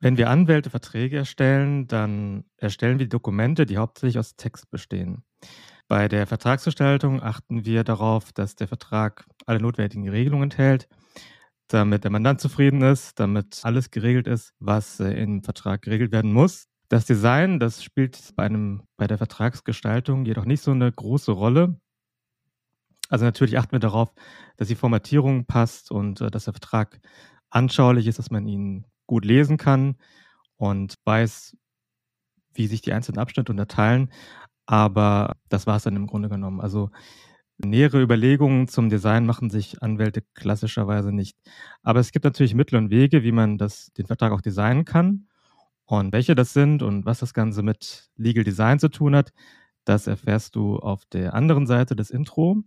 Wenn wir Anwälte Verträge erstellen, dann erstellen wir Dokumente, die hauptsächlich aus Text bestehen. Bei der Vertragsgestaltung achten wir darauf, dass der Vertrag alle notwendigen Regelungen enthält, damit der Mandant zufrieden ist, damit alles geregelt ist, was äh, im Vertrag geregelt werden muss. Das Design, das spielt bei, einem, bei der Vertragsgestaltung jedoch nicht so eine große Rolle. Also natürlich achten wir darauf, dass die Formatierung passt und äh, dass der Vertrag anschaulich ist, dass man ihn gut lesen kann und weiß, wie sich die einzelnen Abschnitte unterteilen. Aber das war es dann im Grunde genommen. Also nähere Überlegungen zum Design machen sich Anwälte klassischerweise nicht. Aber es gibt natürlich Mittel und Wege, wie man das, den Vertrag auch designen kann. Und welche das sind und was das Ganze mit Legal Design zu tun hat, das erfährst du auf der anderen Seite des Intro.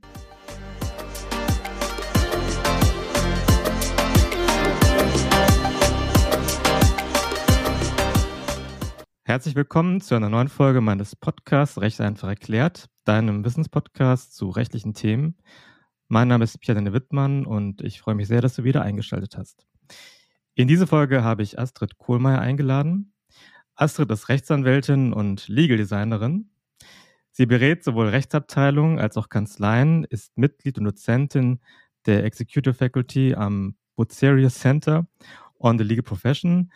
Herzlich willkommen zu einer neuen Folge meines Podcasts Recht einfach erklärt, deinem Wissenspodcast zu rechtlichen Themen. Mein Name ist Pierre Wittmann und ich freue mich sehr, dass du wieder eingeschaltet hast. In diese Folge habe ich Astrid Kohlmeier eingeladen. Astrid ist Rechtsanwältin und Legal Designerin. Sie berät sowohl Rechtsabteilungen als auch Kanzleien, ist Mitglied und Dozentin der Executive Faculty am Bucerius Center on the Legal Profession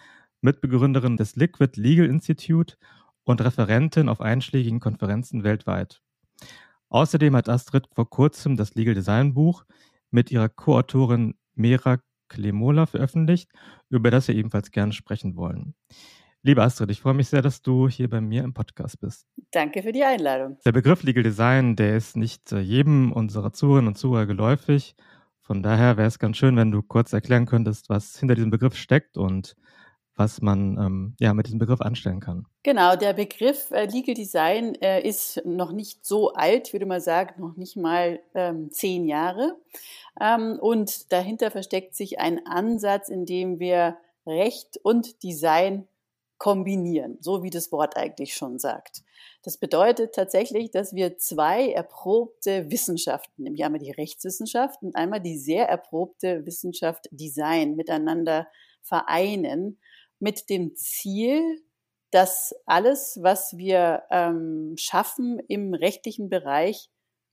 Mitbegründerin des Liquid Legal Institute und Referentin auf einschlägigen Konferenzen weltweit. Außerdem hat Astrid vor kurzem das Legal Design Buch mit ihrer Co-Autorin Mera Klemola veröffentlicht, über das wir ebenfalls gerne sprechen wollen. Liebe Astrid, ich freue mich sehr, dass du hier bei mir im Podcast bist. Danke für die Einladung. Der Begriff Legal Design, der ist nicht äh, jedem unserer Zuhörerinnen und Zuhörer geläufig. Von daher wäre es ganz schön, wenn du kurz erklären könntest, was hinter diesem Begriff steckt und was man ähm, ja mit diesem Begriff anstellen kann. Genau, der Begriff äh, Legal Design äh, ist noch nicht so alt, würde man sagen, noch nicht mal ähm, zehn Jahre. Ähm, und dahinter versteckt sich ein Ansatz, in dem wir Recht und Design kombinieren, so wie das Wort eigentlich schon sagt. Das bedeutet tatsächlich, dass wir zwei erprobte Wissenschaften, nämlich einmal die Rechtswissenschaft und einmal die sehr erprobte Wissenschaft Design miteinander vereinen mit dem Ziel, dass alles, was wir ähm, schaffen im rechtlichen Bereich,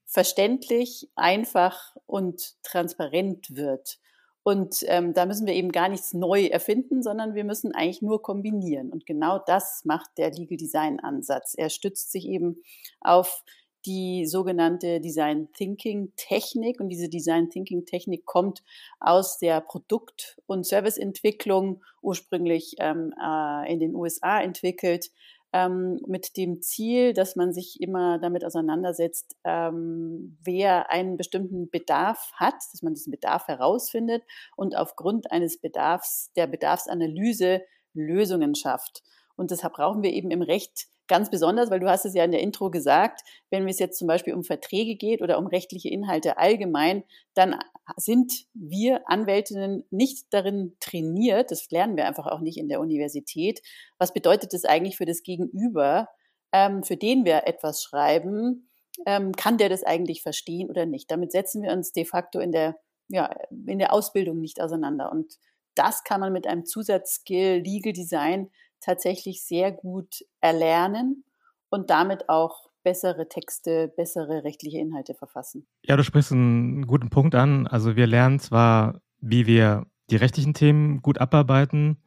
verständlich, einfach und transparent wird. Und ähm, da müssen wir eben gar nichts neu erfinden, sondern wir müssen eigentlich nur kombinieren. Und genau das macht der Legal Design Ansatz. Er stützt sich eben auf die sogenannte Design Thinking Technik. Und diese Design Thinking Technik kommt aus der Produkt- und Serviceentwicklung, ursprünglich ähm, äh, in den USA entwickelt, ähm, mit dem Ziel, dass man sich immer damit auseinandersetzt, ähm, wer einen bestimmten Bedarf hat, dass man diesen Bedarf herausfindet und aufgrund eines Bedarfs, der Bedarfsanalyse Lösungen schafft. Und deshalb brauchen wir eben im Recht ganz besonders, weil du hast es ja in der Intro gesagt, wenn es jetzt zum Beispiel um Verträge geht oder um rechtliche Inhalte allgemein, dann sind wir Anwältinnen nicht darin trainiert, das lernen wir einfach auch nicht in der Universität. Was bedeutet das eigentlich für das Gegenüber, ähm, für den wir etwas schreiben? Ähm, kann der das eigentlich verstehen oder nicht? Damit setzen wir uns de facto in der, ja, in der Ausbildung nicht auseinander. Und das kann man mit einem Zusatzskill Legal Design tatsächlich sehr gut erlernen und damit auch bessere Texte, bessere rechtliche Inhalte verfassen. Ja, du sprichst einen guten Punkt an. Also wir lernen zwar, wie wir die rechtlichen Themen gut abarbeiten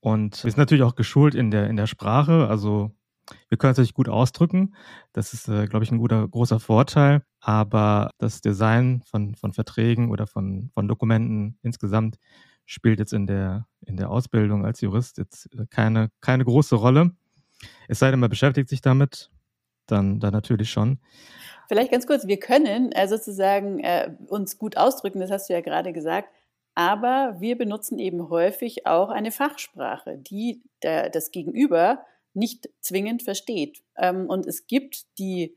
und wir sind natürlich auch geschult in der, in der Sprache. Also wir können es natürlich gut ausdrücken. Das ist, äh, glaube ich, ein guter, großer Vorteil. Aber das Design von, von Verträgen oder von, von Dokumenten insgesamt spielt jetzt in der, in der Ausbildung als Jurist jetzt äh, keine, keine große Rolle. Es sei denn, man beschäftigt sich damit, dann, dann natürlich schon. Vielleicht ganz kurz, wir können äh, sozusagen äh, uns gut ausdrücken, das hast du ja gerade gesagt, aber wir benutzen eben häufig auch eine Fachsprache, die der, das Gegenüber nicht zwingend versteht. Ähm, und es gibt die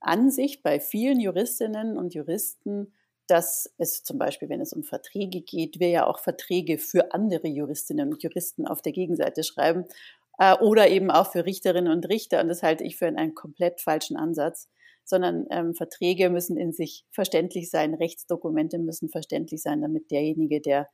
Ansicht bei vielen Juristinnen und Juristen, dass es zum Beispiel, wenn es um Verträge geht, wir ja auch Verträge für andere Juristinnen und Juristen auf der Gegenseite schreiben äh, oder eben auch für Richterinnen und Richter. Und das halte ich für einen komplett falschen Ansatz, sondern ähm, Verträge müssen in sich verständlich sein, Rechtsdokumente müssen verständlich sein, damit derjenige, der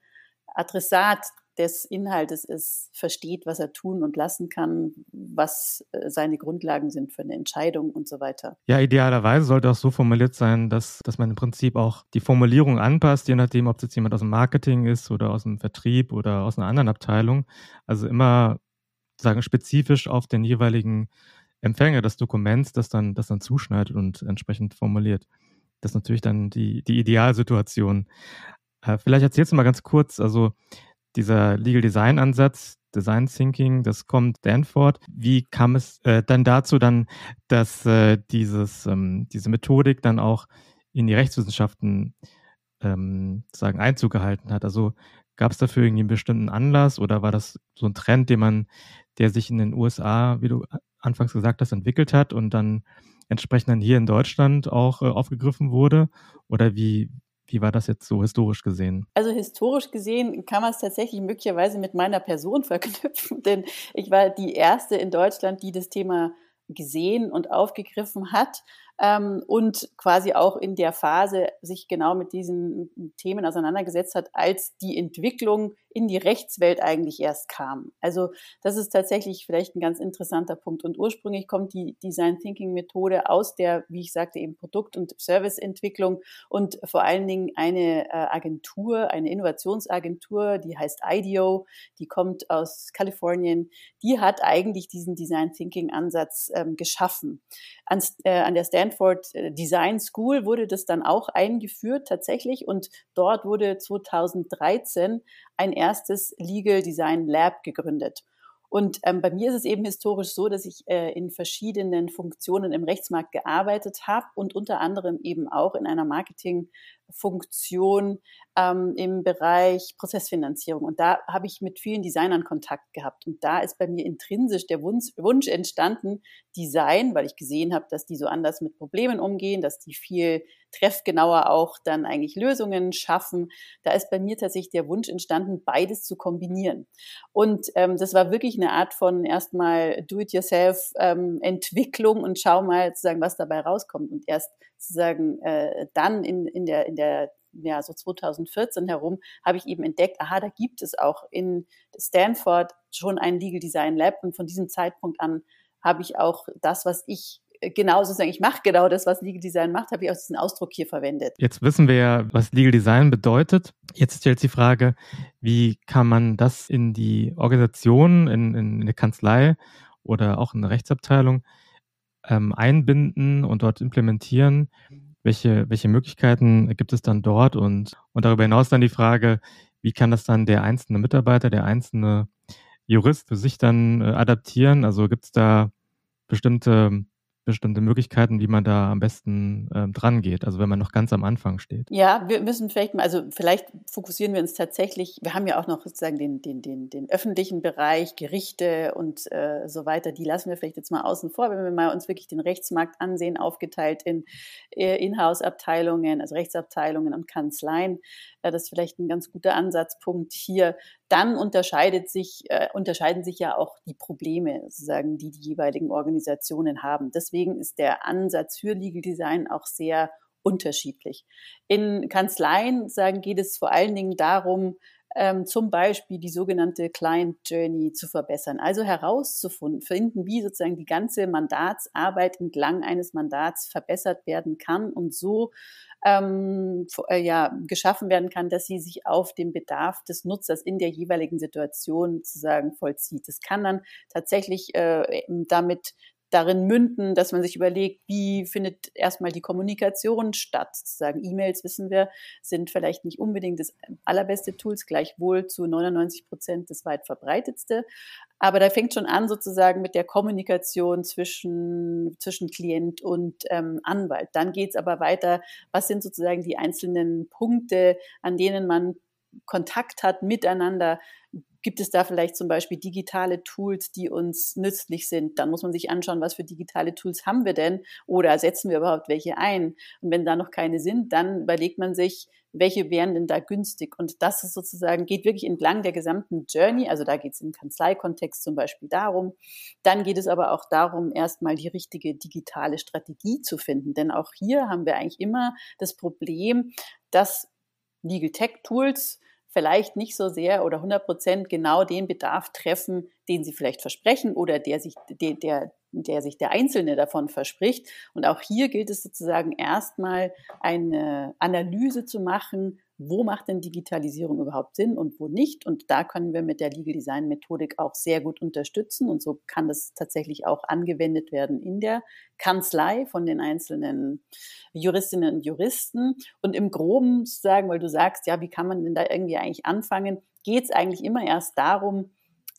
Adressat des Inhaltes ist, versteht, was er tun und lassen kann, was äh, seine Grundlagen sind für eine Entscheidung und so weiter. Ja, idealerweise sollte auch so formuliert sein, dass, dass man im Prinzip auch die Formulierung anpasst, je nachdem, ob es jetzt jemand aus dem Marketing ist oder aus dem Vertrieb oder aus einer anderen Abteilung. Also immer sagen spezifisch auf den jeweiligen Empfänger des Dokuments, das dann, das dann zuschneidet und entsprechend formuliert. Das ist natürlich dann die, die Idealsituation. Äh, vielleicht erzählst du mal ganz kurz, also dieser Legal Design Ansatz, Design Thinking, das kommt Stanford. Wie kam es äh, dann dazu dann, dass äh, dieses, ähm, diese Methodik dann auch in die Rechtswissenschaften ähm, sagen Einzug gehalten hat? Also gab es dafür irgendwie einen bestimmten Anlass oder war das so ein Trend, den man, der sich in den USA, wie du anfangs gesagt hast, entwickelt hat und dann entsprechend dann hier in Deutschland auch äh, aufgegriffen wurde? Oder wie, wie war das jetzt so historisch gesehen? Also historisch gesehen kann man es tatsächlich möglicherweise mit meiner Person verknüpfen, denn ich war die erste in Deutschland, die das Thema gesehen und aufgegriffen hat ähm, und quasi auch in der Phase sich genau mit diesen Themen auseinandergesetzt hat, als die Entwicklung in die Rechtswelt eigentlich erst kam. Also das ist tatsächlich vielleicht ein ganz interessanter Punkt. Und ursprünglich kommt die Design Thinking Methode aus der, wie ich sagte, eben Produkt- und Serviceentwicklung und vor allen Dingen eine äh, Agentur, eine Innovationsagentur, die heißt IDEO, die kommt aus Kalifornien, die hat eigentlich diesen Design Thinking Ansatz ähm, geschaffen. An, äh, an der Stanford äh, Design School wurde das dann auch eingeführt tatsächlich und dort wurde 2013 ein erstes Legal Design Lab gegründet. Und ähm, bei mir ist es eben historisch so, dass ich äh, in verschiedenen Funktionen im Rechtsmarkt gearbeitet habe und unter anderem eben auch in einer Marketingfunktion ähm, im Bereich Prozessfinanzierung. Und da habe ich mit vielen Designern Kontakt gehabt. Und da ist bei mir intrinsisch der Wunsch, Wunsch entstanden, Design, weil ich gesehen habe, dass die so anders mit Problemen umgehen, dass die viel treffgenauer auch dann eigentlich Lösungen schaffen. Da ist bei mir tatsächlich der Wunsch entstanden, beides zu kombinieren. Und ähm, das war wirklich eine Art von erstmal Do-it-yourself-Entwicklung ähm, und schau mal sozusagen, was dabei rauskommt. Und erst sozusagen äh, dann in, in der, in der ja, so 2014 herum, habe ich eben entdeckt, aha, da gibt es auch in Stanford schon ein Legal Design Lab und von diesem Zeitpunkt an habe ich auch das, was ich genau sozusagen, ich mache genau das, was Legal Design macht, habe ich auch diesen Ausdruck hier verwendet. Jetzt wissen wir ja, was Legal Design bedeutet. Jetzt stellt sich die Frage, wie kann man das in die Organisation, in, in eine Kanzlei oder auch in eine Rechtsabteilung ähm, einbinden und dort implementieren? Welche, welche Möglichkeiten gibt es dann dort? Und, und darüber hinaus dann die Frage, wie kann das dann der einzelne Mitarbeiter, der einzelne Jurist für sich dann äh, adaptieren? Also gibt es da bestimmte bestimmte Möglichkeiten, wie man da am besten äh, dran geht, also wenn man noch ganz am Anfang steht? Ja, wir müssen vielleicht mal, also vielleicht fokussieren wir uns tatsächlich, wir haben ja auch noch sozusagen den, den, den, den öffentlichen Bereich, Gerichte und äh, so weiter, die lassen wir vielleicht jetzt mal außen vor, wenn wir mal uns wirklich den Rechtsmarkt ansehen, aufgeteilt in äh, Inhouse-Abteilungen, also Rechtsabteilungen und Kanzleien. Äh, das ist vielleicht ein ganz guter Ansatzpunkt hier. Dann unterscheidet sich, äh, unterscheiden sich ja auch die Probleme, sozusagen, die die jeweiligen Organisationen haben. Deswegen ist der Ansatz für Legal Design auch sehr unterschiedlich. In Kanzleien sagen, geht es vor allen Dingen darum, ähm, zum Beispiel die sogenannte Client Journey zu verbessern. Also herauszufinden, wie sozusagen die ganze Mandatsarbeit entlang eines Mandats verbessert werden kann und so ähm, äh, ja, geschaffen werden kann, dass sie sich auf den Bedarf des Nutzers in der jeweiligen Situation sozusagen vollzieht. Das kann dann tatsächlich äh, damit darin münden, dass man sich überlegt, wie findet erstmal die Kommunikation statt. Sozusagen E-Mails, wissen wir, sind vielleicht nicht unbedingt das allerbeste Tools, gleichwohl zu 99 Prozent das weit verbreitetste. Aber da fängt schon an sozusagen mit der Kommunikation zwischen, zwischen Klient und ähm, Anwalt. Dann geht's aber weiter, was sind sozusagen die einzelnen Punkte, an denen man Kontakt hat miteinander, Gibt es da vielleicht zum Beispiel digitale Tools, die uns nützlich sind? Dann muss man sich anschauen, was für digitale Tools haben wir denn oder setzen wir überhaupt welche ein? Und wenn da noch keine sind, dann überlegt man sich, welche wären denn da günstig? Und das ist sozusagen, geht wirklich entlang der gesamten Journey. Also da geht es im Kanzleikontext zum Beispiel darum. Dann geht es aber auch darum, erstmal die richtige digitale Strategie zu finden. Denn auch hier haben wir eigentlich immer das Problem, dass Legal Tech Tools vielleicht nicht so sehr oder 100 Prozent genau den Bedarf treffen, den sie vielleicht versprechen oder der sich, der, der, der sich der Einzelne davon verspricht. Und auch hier gilt es sozusagen erstmal eine Analyse zu machen, wo macht denn Digitalisierung überhaupt Sinn und wo nicht. Und da können wir mit der Legal Design Methodik auch sehr gut unterstützen. Und so kann das tatsächlich auch angewendet werden in der Kanzlei von den einzelnen Juristinnen und Juristen. Und im Groben sagen, weil du sagst, ja, wie kann man denn da irgendwie eigentlich anfangen, geht es eigentlich immer erst darum,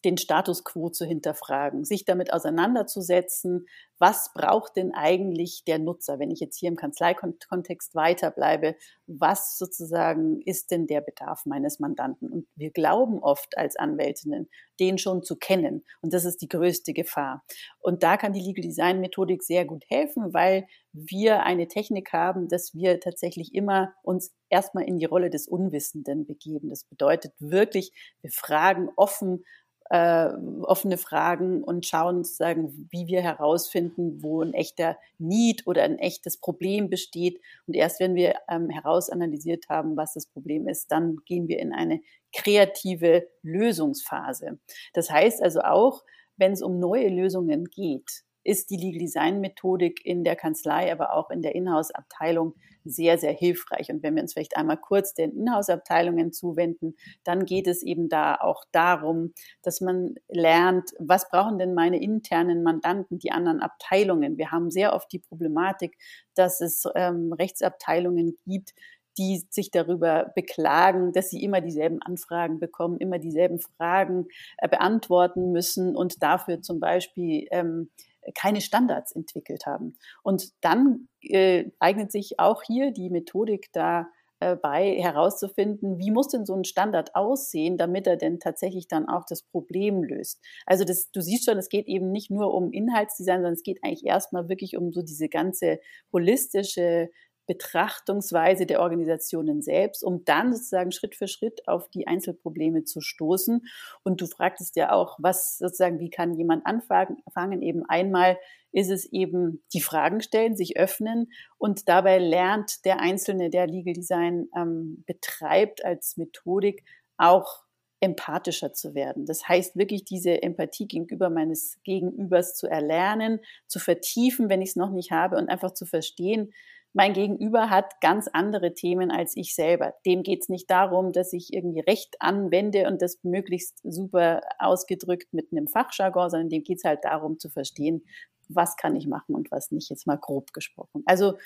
den Status quo zu hinterfragen, sich damit auseinanderzusetzen, was braucht denn eigentlich der Nutzer, wenn ich jetzt hier im Kanzleikontext weiterbleibe, was sozusagen ist denn der Bedarf meines Mandanten? Und wir glauben oft als Anwältinnen, den schon zu kennen. Und das ist die größte Gefahr. Und da kann die Legal Design Methodik sehr gut helfen, weil wir eine Technik haben, dass wir tatsächlich immer uns erstmal in die Rolle des Unwissenden begeben. Das bedeutet wirklich, wir fragen offen, äh, offene Fragen und schauen sozusagen, wie wir herausfinden, wo ein echter Need oder ein echtes Problem besteht. Und erst wenn wir ähm, herausanalysiert haben, was das Problem ist, dann gehen wir in eine kreative Lösungsphase. Das heißt also auch, wenn es um neue Lösungen geht, ist die Legal Design Methodik in der Kanzlei, aber auch in der Inhouse-Abteilung sehr, sehr hilfreich. Und wenn wir uns vielleicht einmal kurz den Inhouse-Abteilungen zuwenden, dann geht es eben da auch darum, dass man lernt, was brauchen denn meine internen Mandanten, die anderen Abteilungen. Wir haben sehr oft die Problematik, dass es ähm, Rechtsabteilungen gibt, die sich darüber beklagen, dass sie immer dieselben Anfragen bekommen, immer dieselben Fragen äh, beantworten müssen und dafür zum Beispiel ähm, keine Standards entwickelt haben. Und dann äh, eignet sich auch hier die Methodik da äh, herauszufinden, wie muss denn so ein Standard aussehen, damit er denn tatsächlich dann auch das Problem löst. Also das, du siehst schon, es geht eben nicht nur um Inhaltsdesign, sondern es geht eigentlich erstmal wirklich um so diese ganze holistische Betrachtungsweise der Organisationen selbst, um dann sozusagen Schritt für Schritt auf die Einzelprobleme zu stoßen. Und du fragtest ja auch, was sozusagen, wie kann jemand anfangen? Eben einmal ist es eben die Fragen stellen, sich öffnen und dabei lernt der Einzelne, der Legal Design ähm, betreibt als Methodik, auch empathischer zu werden. Das heißt wirklich diese Empathie gegenüber meines Gegenübers zu erlernen, zu vertiefen, wenn ich es noch nicht habe und einfach zu verstehen, mein Gegenüber hat ganz andere Themen als ich selber. Dem geht es nicht darum, dass ich irgendwie Recht anwende und das möglichst super ausgedrückt mit einem Fachjargon, sondern dem geht es halt darum zu verstehen, was kann ich machen und was nicht, jetzt mal grob gesprochen. Also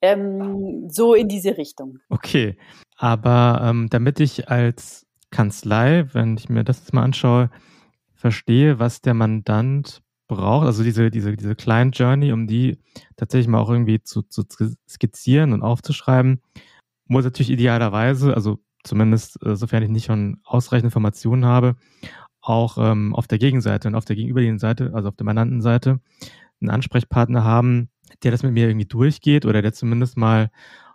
ähm, so in diese Richtung. Okay, aber ähm, damit ich als Kanzlei, wenn ich mir das jetzt mal anschaue, verstehe, was der Mandant braucht, also diese, diese, diese kleinen Journey, um die tatsächlich mal auch irgendwie zu, zu skizzieren und aufzuschreiben, muss natürlich idealerweise, also zumindest äh, sofern ich nicht schon ausreichend Informationen habe, auch ähm, auf der Gegenseite und auf der gegenüberliegenden Seite, also auf der Mandantenseite, einen Ansprechpartner haben, der das mit mir irgendwie durchgeht oder der zumindest mal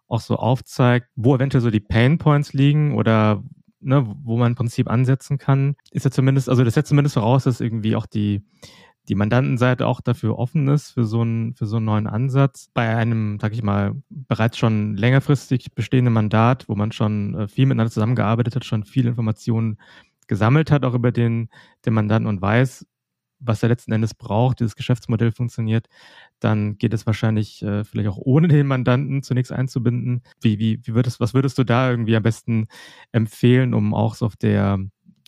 auch so aufzeigt, wo eventuell so die Pain Points liegen oder ne, wo man im Prinzip ansetzen kann. Ist ja zumindest, also das setzt zumindest voraus, dass irgendwie auch die, die Mandantenseite auch dafür offen ist, für so einen, für so einen neuen Ansatz. Bei einem, sag ich mal, bereits schon längerfristig bestehenden Mandat, wo man schon äh, viel miteinander zusammengearbeitet hat, schon viele Informationen gesammelt hat, auch über den, den Mandanten und weiß, was er letzten Endes braucht, dieses Geschäftsmodell funktioniert, dann geht es wahrscheinlich äh, vielleicht auch ohne den Mandanten zunächst einzubinden. Wie, wie, wie würdest, was würdest du da irgendwie am besten empfehlen, um auch so auf der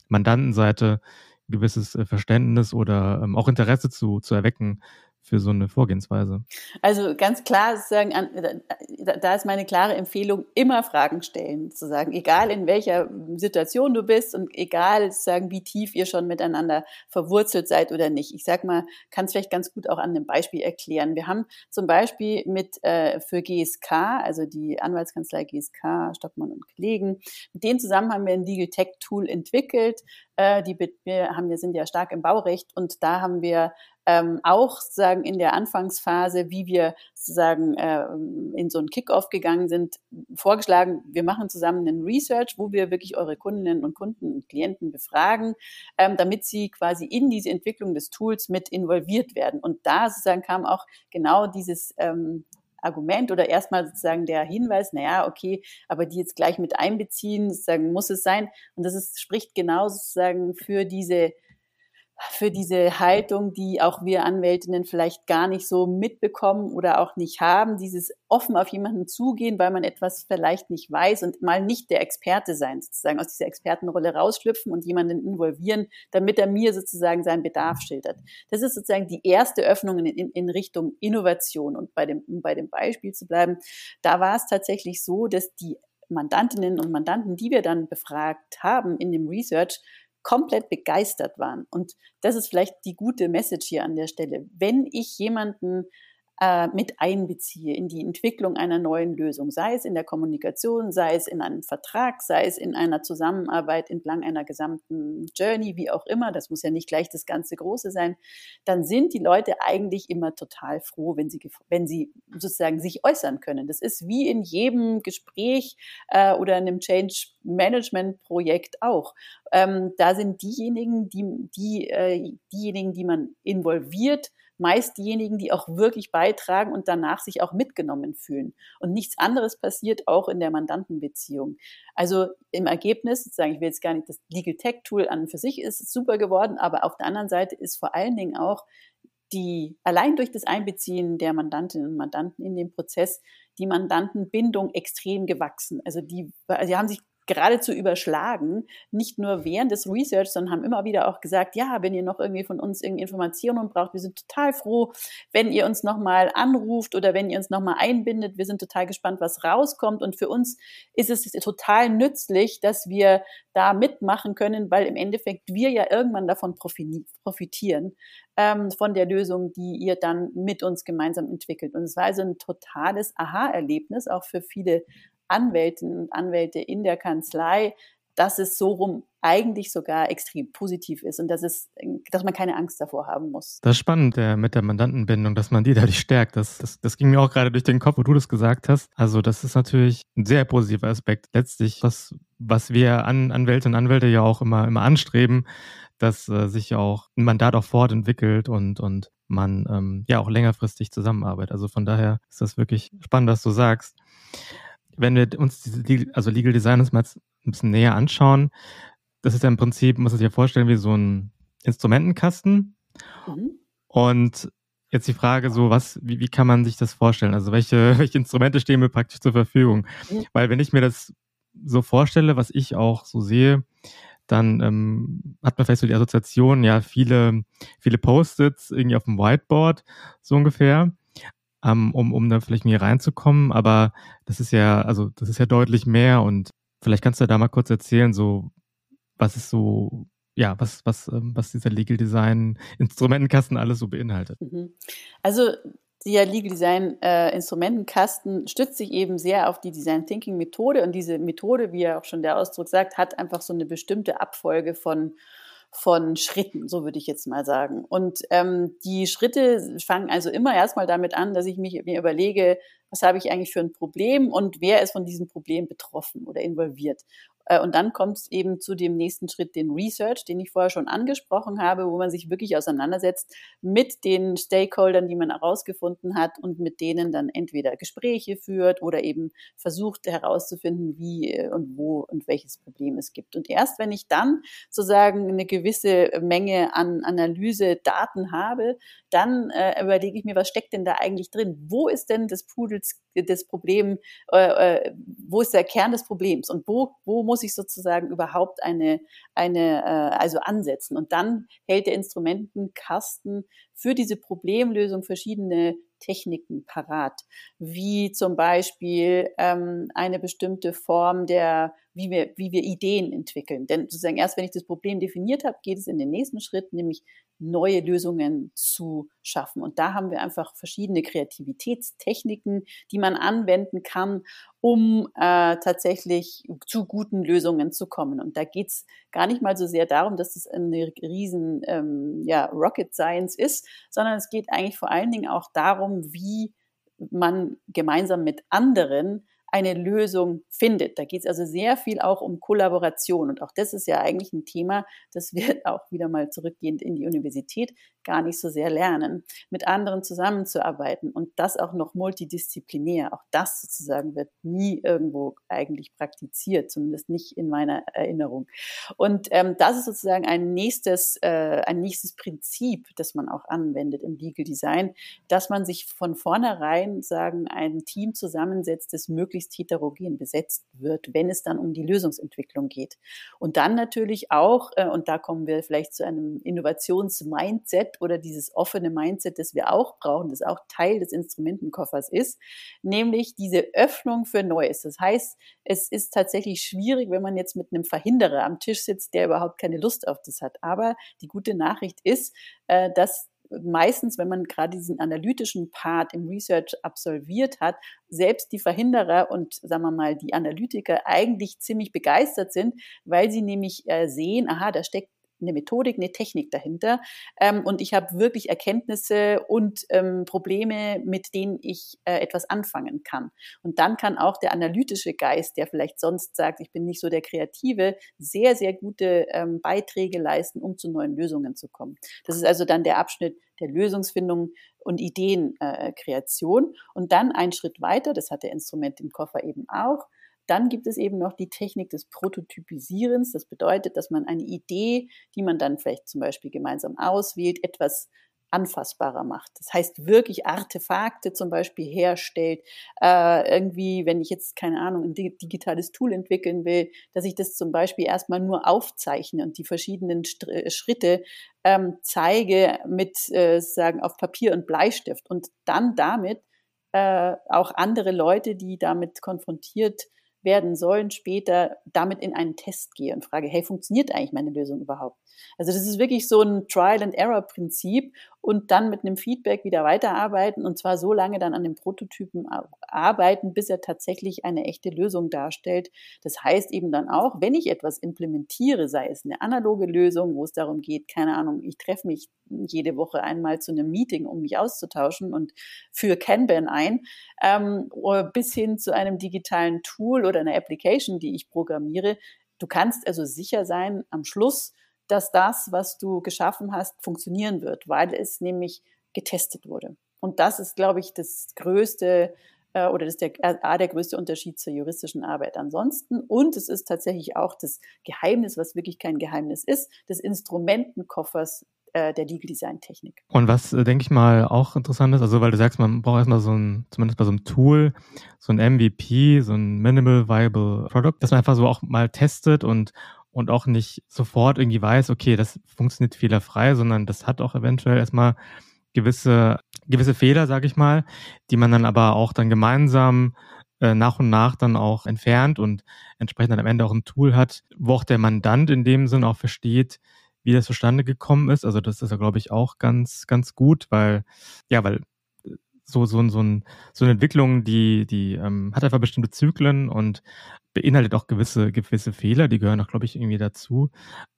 Mandantenseite gewisses äh, Verständnis oder ähm, auch Interesse zu, zu erwecken für so eine Vorgehensweise? Also ganz klar sagen, da ist meine klare Empfehlung, immer Fragen stellen, zu sagen, egal in welcher Situation du bist und egal sagen, wie tief ihr schon miteinander verwurzelt seid oder nicht. Ich sag mal, kann es vielleicht ganz gut auch an einem Beispiel erklären. Wir haben zum Beispiel mit äh, für GSK, also die Anwaltskanzlei GSK, Stockmann und Kollegen, mit denen zusammen haben wir ein Legal Tech Tool entwickelt. Äh, die wir haben, wir sind ja stark im Baurecht und da haben wir ähm, auch sozusagen in der Anfangsphase, wie wir sozusagen äh, in so einen Kickoff gegangen sind, vorgeschlagen, wir machen zusammen einen Research, wo wir wirklich eure Kundinnen und Kunden und Klienten befragen, ähm, damit sie quasi in diese Entwicklung des Tools mit involviert werden. Und da sozusagen kam auch genau dieses ähm, Argument oder erstmal sozusagen der Hinweis, naja, okay, aber die jetzt gleich mit einbeziehen, sozusagen muss es sein. Und das ist, spricht genau sozusagen für diese für diese Haltung, die auch wir Anwältinnen vielleicht gar nicht so mitbekommen oder auch nicht haben, dieses offen auf jemanden zugehen, weil man etwas vielleicht nicht weiß und mal nicht der Experte sein, sozusagen aus dieser Expertenrolle rausschlüpfen und jemanden involvieren, damit er mir sozusagen seinen Bedarf schildert. Das ist sozusagen die erste Öffnung in, in, Richtung Innovation. Und bei dem, um bei dem Beispiel zu bleiben, da war es tatsächlich so, dass die Mandantinnen und Mandanten, die wir dann befragt haben in dem Research, komplett begeistert waren. Und das ist vielleicht die gute Message hier an der Stelle. Wenn ich jemanden äh, mit einbeziehe in die Entwicklung einer neuen Lösung, sei es in der Kommunikation, sei es in einem Vertrag, sei es in einer Zusammenarbeit entlang einer gesamten Journey, wie auch immer, das muss ja nicht gleich das ganze Große sein, dann sind die Leute eigentlich immer total froh, wenn sie, wenn sie sozusagen sich äußern können. Das ist wie in jedem Gespräch äh, oder in einem Change Management Projekt auch. Ähm, da sind diejenigen, die, die, äh, diejenigen, die man involviert, meist diejenigen, die auch wirklich beitragen und danach sich auch mitgenommen fühlen. Und nichts anderes passiert auch in der Mandantenbeziehung. Also im Ergebnis, sozusagen, ich will jetzt gar nicht, das Legal Tech Tool an und für sich ist super geworden, aber auf der anderen Seite ist vor allen Dingen auch die, allein durch das Einbeziehen der Mandantinnen und Mandanten in den Prozess, die Mandantenbindung extrem gewachsen. Also die, also die haben sich geradezu überschlagen, nicht nur während des Research, sondern haben immer wieder auch gesagt, ja, wenn ihr noch irgendwie von uns irgendwie Informationen braucht, wir sind total froh, wenn ihr uns nochmal anruft oder wenn ihr uns nochmal einbindet. Wir sind total gespannt, was rauskommt. Und für uns ist es total nützlich, dass wir da mitmachen können, weil im Endeffekt wir ja irgendwann davon profitieren, ähm, von der Lösung, die ihr dann mit uns gemeinsam entwickelt. Und es war also ein totales Aha-Erlebnis, auch für viele Anwältinnen und Anwälte in der Kanzlei, dass es so rum eigentlich sogar extrem positiv ist und dass es, dass man keine Angst davor haben muss. Das ist spannend der, mit der Mandantenbindung, dass man die dadurch stärkt. Das, das, das ging mir auch gerade durch den Kopf, wo du das gesagt hast. Also das ist natürlich ein sehr positiver Aspekt. Letztlich, was, was wir an Anwälte und Anwälte ja auch immer, immer anstreben, dass äh, sich auch ein Mandat auch fortentwickelt und, und man ähm, ja auch längerfristig zusammenarbeitet. Also von daher ist das wirklich spannend, was du sagst wenn wir uns diese, also Legal Design uns mal ein bisschen näher anschauen, das ist ja im Prinzip, muss man sich ja vorstellen, wie so ein Instrumentenkasten. Mhm. Und jetzt die Frage so, was, wie, wie kann man sich das vorstellen? Also welche, welche Instrumente stehen mir praktisch zur Verfügung? Mhm. Weil wenn ich mir das so vorstelle, was ich auch so sehe, dann ähm, hat man vielleicht so die Assoziation, ja, viele, viele Post-its irgendwie auf dem Whiteboard, so ungefähr um, um da vielleicht mehr reinzukommen. Aber das ist ja, also das ist ja deutlich mehr und vielleicht kannst du da mal kurz erzählen, so was ist so, ja, was, was, ähm, was dieser Legal Design Instrumentenkasten alles so beinhaltet. Mhm. Also der Legal Design äh, Instrumentenkasten stützt sich eben sehr auf die Design Thinking Methode und diese Methode, wie ja auch schon der Ausdruck sagt, hat einfach so eine bestimmte Abfolge von von Schritten, so würde ich jetzt mal sagen. Und ähm, die Schritte fangen also immer erstmal damit an, dass ich mich, mir überlege, was habe ich eigentlich für ein Problem und wer ist von diesem Problem betroffen oder involviert. Äh, und dann kommt es eben zu dem nächsten Schritt, den Research, den ich vorher schon angesprochen habe, wo man sich wirklich auseinandersetzt mit den Stakeholdern, die man herausgefunden hat und mit denen dann entweder Gespräche führt oder eben versucht herauszufinden, wie äh, und wo und welches Problem es gibt. Und erst wenn ich dann sozusagen eine gewisse Menge an Analyse-Daten habe, dann äh, überlege ich mir, was steckt denn da eigentlich drin? Wo ist denn des Pudels das Problem, äh, äh, wo ist der Kern des Problems und wo, wo muss ich sozusagen überhaupt eine, eine äh, also ansetzen. Und dann hält der Instrumentenkasten für diese Problemlösung verschiedene Techniken parat, wie zum Beispiel ähm, eine bestimmte Form der, wie wir, wie wir Ideen entwickeln. Denn sozusagen erst wenn ich das Problem definiert habe, geht es in den nächsten Schritt, nämlich neue Lösungen zu schaffen. Und da haben wir einfach verschiedene Kreativitätstechniken, die man anwenden kann, um äh, tatsächlich zu guten Lösungen zu kommen. Und da geht's gar nicht mal so sehr darum, dass es eine riesen ähm, ja, Rocket Science ist, sondern es geht eigentlich vor allen Dingen auch darum, wie man gemeinsam mit anderen eine Lösung findet. Da geht es also sehr viel auch um Kollaboration. Und auch das ist ja eigentlich ein Thema, das wir auch wieder mal zurückgehend in die Universität gar nicht so sehr lernen, mit anderen zusammenzuarbeiten und das auch noch multidisziplinär. Auch das sozusagen wird nie irgendwo eigentlich praktiziert, zumindest nicht in meiner Erinnerung. Und ähm, das ist sozusagen ein nächstes, äh, ein nächstes Prinzip, das man auch anwendet im Legal Design, dass man sich von vornherein sagen, ein Team zusammensetzt, das möglichst heterogen besetzt wird, wenn es dann um die Lösungsentwicklung geht. Und dann natürlich auch, äh, und da kommen wir vielleicht zu einem Innovationsmindset oder dieses offene Mindset, das wir auch brauchen, das auch Teil des Instrumentenkoffers ist, nämlich diese Öffnung für Neues. Das heißt, es ist tatsächlich schwierig, wenn man jetzt mit einem Verhinderer am Tisch sitzt, der überhaupt keine Lust auf das hat. Aber die gute Nachricht ist, äh, dass meistens, wenn man gerade diesen analytischen Part im Research absolviert hat, selbst die Verhinderer und sagen wir mal die Analytiker eigentlich ziemlich begeistert sind, weil sie nämlich äh, sehen, aha, da steckt eine Methodik, eine Technik dahinter. Ähm, und ich habe wirklich Erkenntnisse und ähm, Probleme, mit denen ich äh, etwas anfangen kann. Und dann kann auch der analytische Geist, der vielleicht sonst sagt, ich bin nicht so der Kreative, sehr, sehr gute ähm, Beiträge leisten, um zu neuen Lösungen zu kommen. Das ist also dann der Abschnitt der Lösungsfindung und Ideenkreation. Äh, und dann ein Schritt weiter, das hat der Instrument im Koffer eben auch, dann gibt es eben noch die Technik des Prototypisierens. Das bedeutet, dass man eine Idee, die man dann vielleicht zum Beispiel gemeinsam auswählt, etwas anfassbarer macht. Das heißt, wirklich Artefakte zum Beispiel herstellt. Äh, irgendwie, wenn ich jetzt, keine Ahnung, ein digitales Tool entwickeln will, dass ich das zum Beispiel erstmal nur aufzeichne und die verschiedenen St äh, Schritte ähm, zeige mit, äh, sagen, auf Papier und Bleistift und dann damit äh, auch andere Leute, die damit konfrontiert werden sollen, später damit in einen Test gehe und frage, hey, funktioniert eigentlich meine Lösung überhaupt? Also das ist wirklich so ein Trial-and-Error-Prinzip und dann mit einem Feedback wieder weiterarbeiten und zwar so lange dann an dem Prototypen arbeiten, bis er tatsächlich eine echte Lösung darstellt. Das heißt eben dann auch, wenn ich etwas implementiere, sei es eine analoge Lösung, wo es darum geht, keine Ahnung, ich treffe mich jede Woche einmal zu einem Meeting, um mich auszutauschen und für Kanban ein, ähm, bis hin zu einem digitalen Tool oder einer Application, die ich programmiere. Du kannst also sicher sein, am Schluss dass das, was du geschaffen hast, funktionieren wird, weil es nämlich getestet wurde. Und das ist, glaube ich, das größte äh, oder das ist der, äh, der größte Unterschied zur juristischen Arbeit ansonsten. Und es ist tatsächlich auch das Geheimnis, was wirklich kein Geheimnis ist, des Instrumentenkoffers äh, der Legal Design Technik. Und was, äh, denke ich mal, auch interessant ist, also weil du sagst, man braucht erstmal so ein, zumindest bei so einem Tool, so ein MVP, so ein Minimal Viable Product, dass man einfach so auch mal testet und und auch nicht sofort irgendwie weiß, okay, das funktioniert fehlerfrei, sondern das hat auch eventuell erstmal gewisse, gewisse Fehler, sage ich mal, die man dann aber auch dann gemeinsam äh, nach und nach dann auch entfernt und entsprechend dann am Ende auch ein Tool hat, wo auch der Mandant in dem Sinn auch versteht, wie das zustande gekommen ist. Also das ist ja, glaube ich, auch ganz, ganz gut, weil, ja, weil so, so, so, ein, so eine Entwicklung, die, die ähm, hat einfach bestimmte Zyklen und beinhaltet auch gewisse, gewisse Fehler, die gehören auch, glaube ich, irgendwie dazu.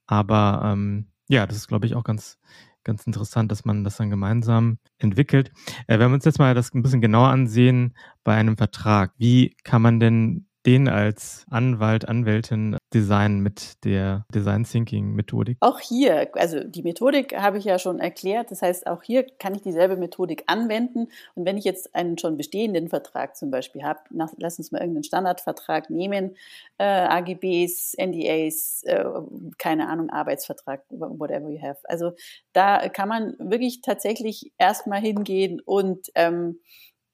Aber ähm, ja, das ist, glaube ich, auch ganz, ganz interessant, dass man das dann gemeinsam entwickelt. Äh, wenn wir uns jetzt mal das ein bisschen genauer ansehen bei einem Vertrag, wie kann man denn den als Anwalt, Anwältin designen mit der Design Thinking Methodik? Auch hier, also die Methodik habe ich ja schon erklärt. Das heißt, auch hier kann ich dieselbe Methodik anwenden. Und wenn ich jetzt einen schon bestehenden Vertrag zum Beispiel habe, nach, lass uns mal irgendeinen Standardvertrag nehmen, äh, AGBs, NDAs, äh, keine Ahnung, Arbeitsvertrag, whatever you have. Also da kann man wirklich tatsächlich erstmal hingehen und ähm,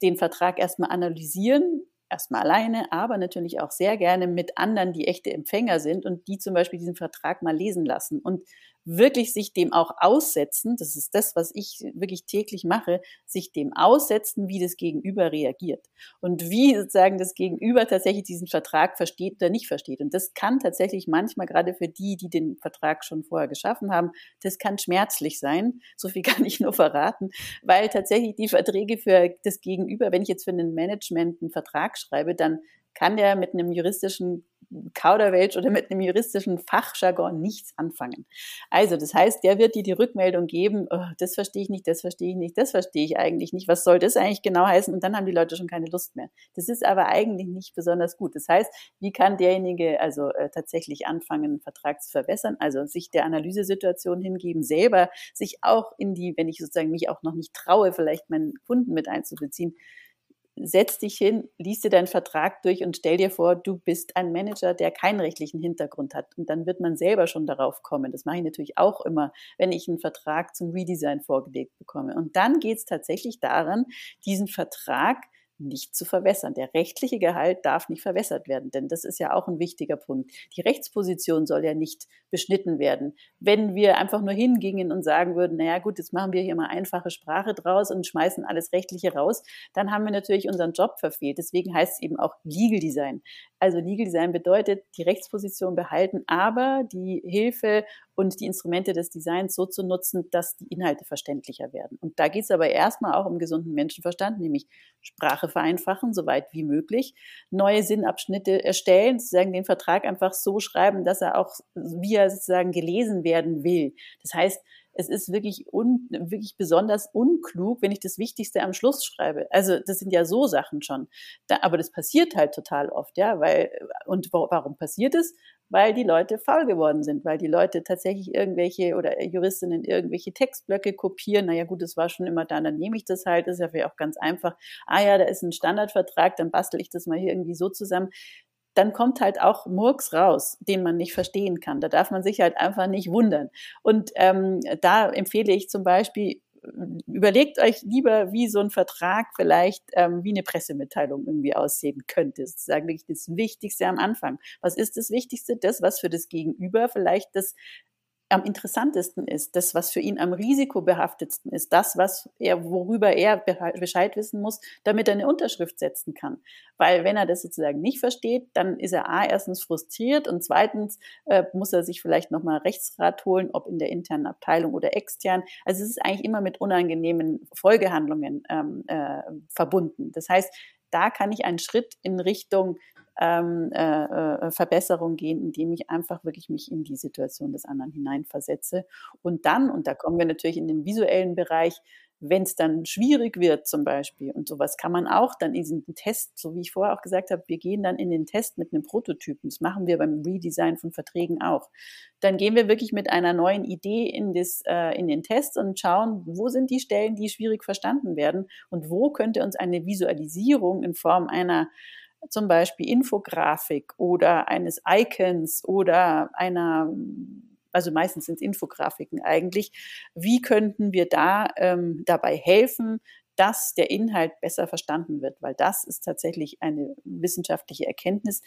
den Vertrag erstmal analysieren, erstmal alleine, aber natürlich auch sehr gerne mit anderen, die echte Empfänger sind und die zum Beispiel diesen Vertrag mal lesen lassen. Und wirklich sich dem auch aussetzen, das ist das, was ich wirklich täglich mache, sich dem aussetzen, wie das Gegenüber reagiert und wie sozusagen das Gegenüber tatsächlich diesen Vertrag versteht oder nicht versteht. Und das kann tatsächlich manchmal gerade für die, die den Vertrag schon vorher geschaffen haben, das kann schmerzlich sein. So viel kann ich nur verraten, weil tatsächlich die Verträge für das Gegenüber, wenn ich jetzt für ein Management einen Vertrag schreibe, dann kann der mit einem juristischen Kauderwelsch oder mit einem juristischen Fachjargon nichts anfangen. Also das heißt, der wird dir die Rückmeldung geben, oh, das verstehe ich nicht, das verstehe ich nicht, das verstehe ich eigentlich nicht, was soll das eigentlich genau heißen? Und dann haben die Leute schon keine Lust mehr. Das ist aber eigentlich nicht besonders gut. Das heißt, wie kann derjenige also äh, tatsächlich anfangen, einen Vertrag zu verbessern, also sich der Analysesituation hingeben, selber sich auch in die, wenn ich sozusagen mich auch noch nicht traue, vielleicht meinen Kunden mit einzubeziehen, setz dich hin, liest dir deinen Vertrag durch und stell dir vor, du bist ein Manager, der keinen rechtlichen Hintergrund hat. Und dann wird man selber schon darauf kommen. Das mache ich natürlich auch immer, wenn ich einen Vertrag zum Redesign vorgelegt bekomme. Und dann geht es tatsächlich daran, diesen Vertrag nicht zu verwässern. Der rechtliche Gehalt darf nicht verwässert werden, denn das ist ja auch ein wichtiger Punkt. Die Rechtsposition soll ja nicht beschnitten werden. Wenn wir einfach nur hingingen und sagen würden, naja gut, jetzt machen wir hier mal einfache Sprache draus und schmeißen alles Rechtliche raus, dann haben wir natürlich unseren Job verfehlt. Deswegen heißt es eben auch Legal Design. Also Legal Design bedeutet, die Rechtsposition behalten, aber die Hilfe und die Instrumente des Designs so zu nutzen, dass die Inhalte verständlicher werden. Und da geht es aber erstmal auch um gesunden Menschenverstand, nämlich Sprache vereinfachen, soweit wie möglich, neue Sinnabschnitte erstellen, sozusagen den Vertrag einfach so schreiben, dass er auch, wie er sozusagen gelesen werden will. Das heißt, es ist wirklich, un, wirklich besonders unklug, wenn ich das Wichtigste am Schluss schreibe. Also das sind ja so Sachen schon. Da, aber das passiert halt total oft, ja, weil, und warum passiert es? Weil die Leute faul geworden sind, weil die Leute tatsächlich irgendwelche oder Juristinnen irgendwelche Textblöcke kopieren. Naja, gut, das war schon immer da, dann nehme ich das halt, das ist ja auch ganz einfach. Ah ja, da ist ein Standardvertrag, dann bastel ich das mal hier irgendwie so zusammen dann kommt halt auch Murks raus, den man nicht verstehen kann. Da darf man sich halt einfach nicht wundern. Und ähm, da empfehle ich zum Beispiel, überlegt euch lieber, wie so ein Vertrag vielleicht ähm, wie eine Pressemitteilung irgendwie aussehen könnte. Sozusagen wirklich das Wichtigste am Anfang. Was ist das Wichtigste? Das, was für das Gegenüber vielleicht das am interessantesten ist, das, was für ihn am risikobehaftetsten ist, das, was er, worüber er Bescheid wissen muss, damit er eine Unterschrift setzen kann. Weil wenn er das sozusagen nicht versteht, dann ist er A, erstens frustriert und zweitens äh, muss er sich vielleicht nochmal Rechtsrat holen, ob in der internen Abteilung oder extern. Also es ist eigentlich immer mit unangenehmen Folgehandlungen ähm, äh, verbunden. Das heißt, da kann ich einen Schritt in Richtung ähm, äh, äh, Verbesserung gehen, indem ich einfach wirklich mich in die Situation des anderen hineinversetze. Und dann, und da kommen wir natürlich in den visuellen Bereich, wenn es dann schwierig wird zum Beispiel und sowas kann man auch dann in diesen Test, so wie ich vorher auch gesagt habe, wir gehen dann in den Test mit einem Prototypen. Das machen wir beim Redesign von Verträgen auch. Dann gehen wir wirklich mit einer neuen Idee in, das, äh, in den Test und schauen, wo sind die Stellen, die schwierig verstanden werden und wo könnte uns eine Visualisierung in Form einer zum Beispiel Infografik oder eines Icons oder einer, also meistens sind es Infografiken eigentlich, wie könnten wir da ähm, dabei helfen, dass der Inhalt besser verstanden wird, weil das ist tatsächlich eine wissenschaftliche Erkenntnis.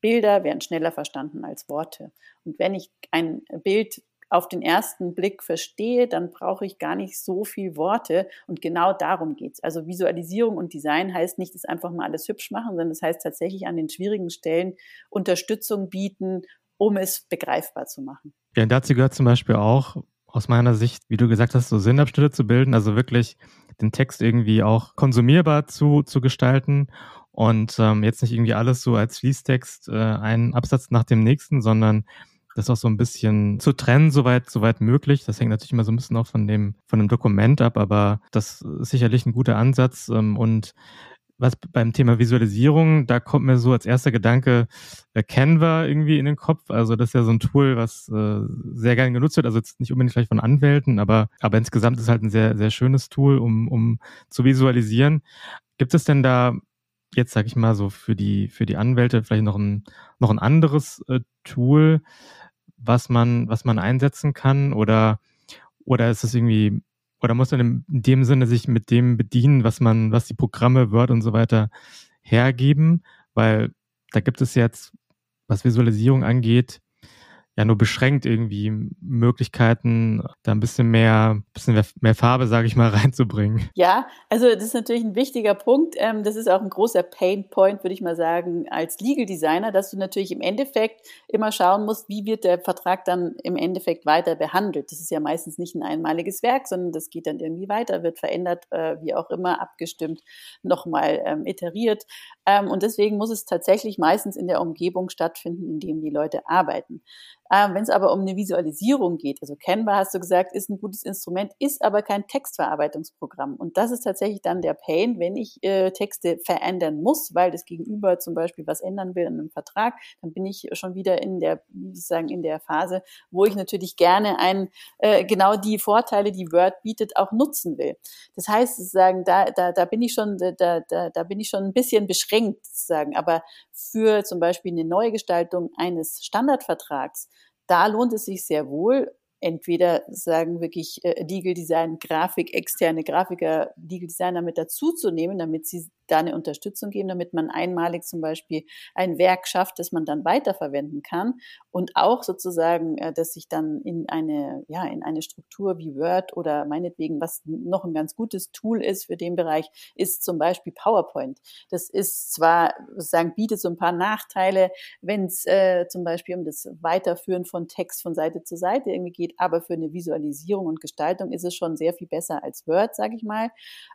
Bilder werden schneller verstanden als Worte. Und wenn ich ein Bild auf den ersten Blick verstehe, dann brauche ich gar nicht so viel Worte. Und genau darum geht's. Also Visualisierung und Design heißt nicht, das einfach mal alles hübsch machen, sondern es das heißt tatsächlich an den schwierigen Stellen Unterstützung bieten, um es begreifbar zu machen. Ja, dazu gehört zum Beispiel auch aus meiner Sicht, wie du gesagt hast, so Sinnabschnitte zu bilden, also wirklich den Text irgendwie auch konsumierbar zu, zu gestalten und ähm, jetzt nicht irgendwie alles so als Fließtext, äh, einen Absatz nach dem nächsten, sondern das auch so ein bisschen zu trennen, soweit, soweit möglich. Das hängt natürlich immer so ein bisschen auch von dem, von dem Dokument ab, aber das ist sicherlich ein guter Ansatz. Ähm, und was beim Thema Visualisierung, da kommt mir so als erster Gedanke äh, Canva irgendwie in den Kopf. Also das ist ja so ein Tool, was äh, sehr gerne genutzt wird. Also jetzt nicht unbedingt vielleicht von Anwälten, aber, aber insgesamt ist halt ein sehr, sehr schönes Tool, um, um zu visualisieren. Gibt es denn da jetzt, sag ich mal, so für die, für die Anwälte vielleicht noch ein, noch ein anderes äh, Tool, was man, was man einsetzen kann? Oder, oder ist es irgendwie, oder muss man in dem Sinne sich mit dem bedienen, was man, was die Programme, Word und so weiter hergeben? Weil da gibt es jetzt, was Visualisierung angeht, ja nur beschränkt irgendwie Möglichkeiten, da ein bisschen mehr, bisschen mehr Farbe, sage ich mal, reinzubringen. Ja, also das ist natürlich ein wichtiger Punkt. Ähm, das ist auch ein großer Pain Point, würde ich mal sagen, als Legal Designer, dass du natürlich im Endeffekt immer schauen musst, wie wird der Vertrag dann im Endeffekt weiter behandelt. Das ist ja meistens nicht ein einmaliges Werk, sondern das geht dann irgendwie weiter, wird verändert, äh, wie auch immer, abgestimmt, nochmal ähm, iteriert. Ähm, und deswegen muss es tatsächlich meistens in der Umgebung stattfinden, in dem die Leute arbeiten. Ähm, Wenn es aber um eine Visualisierung geht, also Canva hast du gesagt, ist ein gutes Instrument, ist aber kein Textverarbeitungsprogramm. Und das ist tatsächlich dann der Pain, wenn ich äh, Texte verändern muss, weil das Gegenüber zum Beispiel was ändern will in einem Vertrag, dann bin ich schon wieder in der, sozusagen in der Phase, wo ich natürlich gerne ein, äh, genau die Vorteile, die Word bietet, auch nutzen will. Das heißt, sozusagen, da, da, da bin ich schon, da, da, da bin ich schon ein bisschen beschränkt, sozusagen. Aber für zum Beispiel eine Neugestaltung eines Standardvertrags, da lohnt es sich sehr wohl, entweder sagen wirklich äh, Legal Design, Grafik, externe Grafiker, Legal Designer mit dazuzunehmen, damit sie da eine Unterstützung geben, damit man einmalig zum Beispiel ein Werk schafft, das man dann weiterverwenden kann und auch sozusagen, äh, dass sich dann in eine, ja, in eine Struktur wie Word oder meinetwegen, was noch ein ganz gutes Tool ist für den Bereich, ist zum Beispiel PowerPoint. Das ist zwar, sagen, bietet so ein paar Nachteile, wenn es äh, zum Beispiel um das Weiterführen von Text von Seite zu Seite irgendwie geht, aber für eine Visualisierung und Gestaltung ist es schon sehr viel besser als Word, sage ich mal.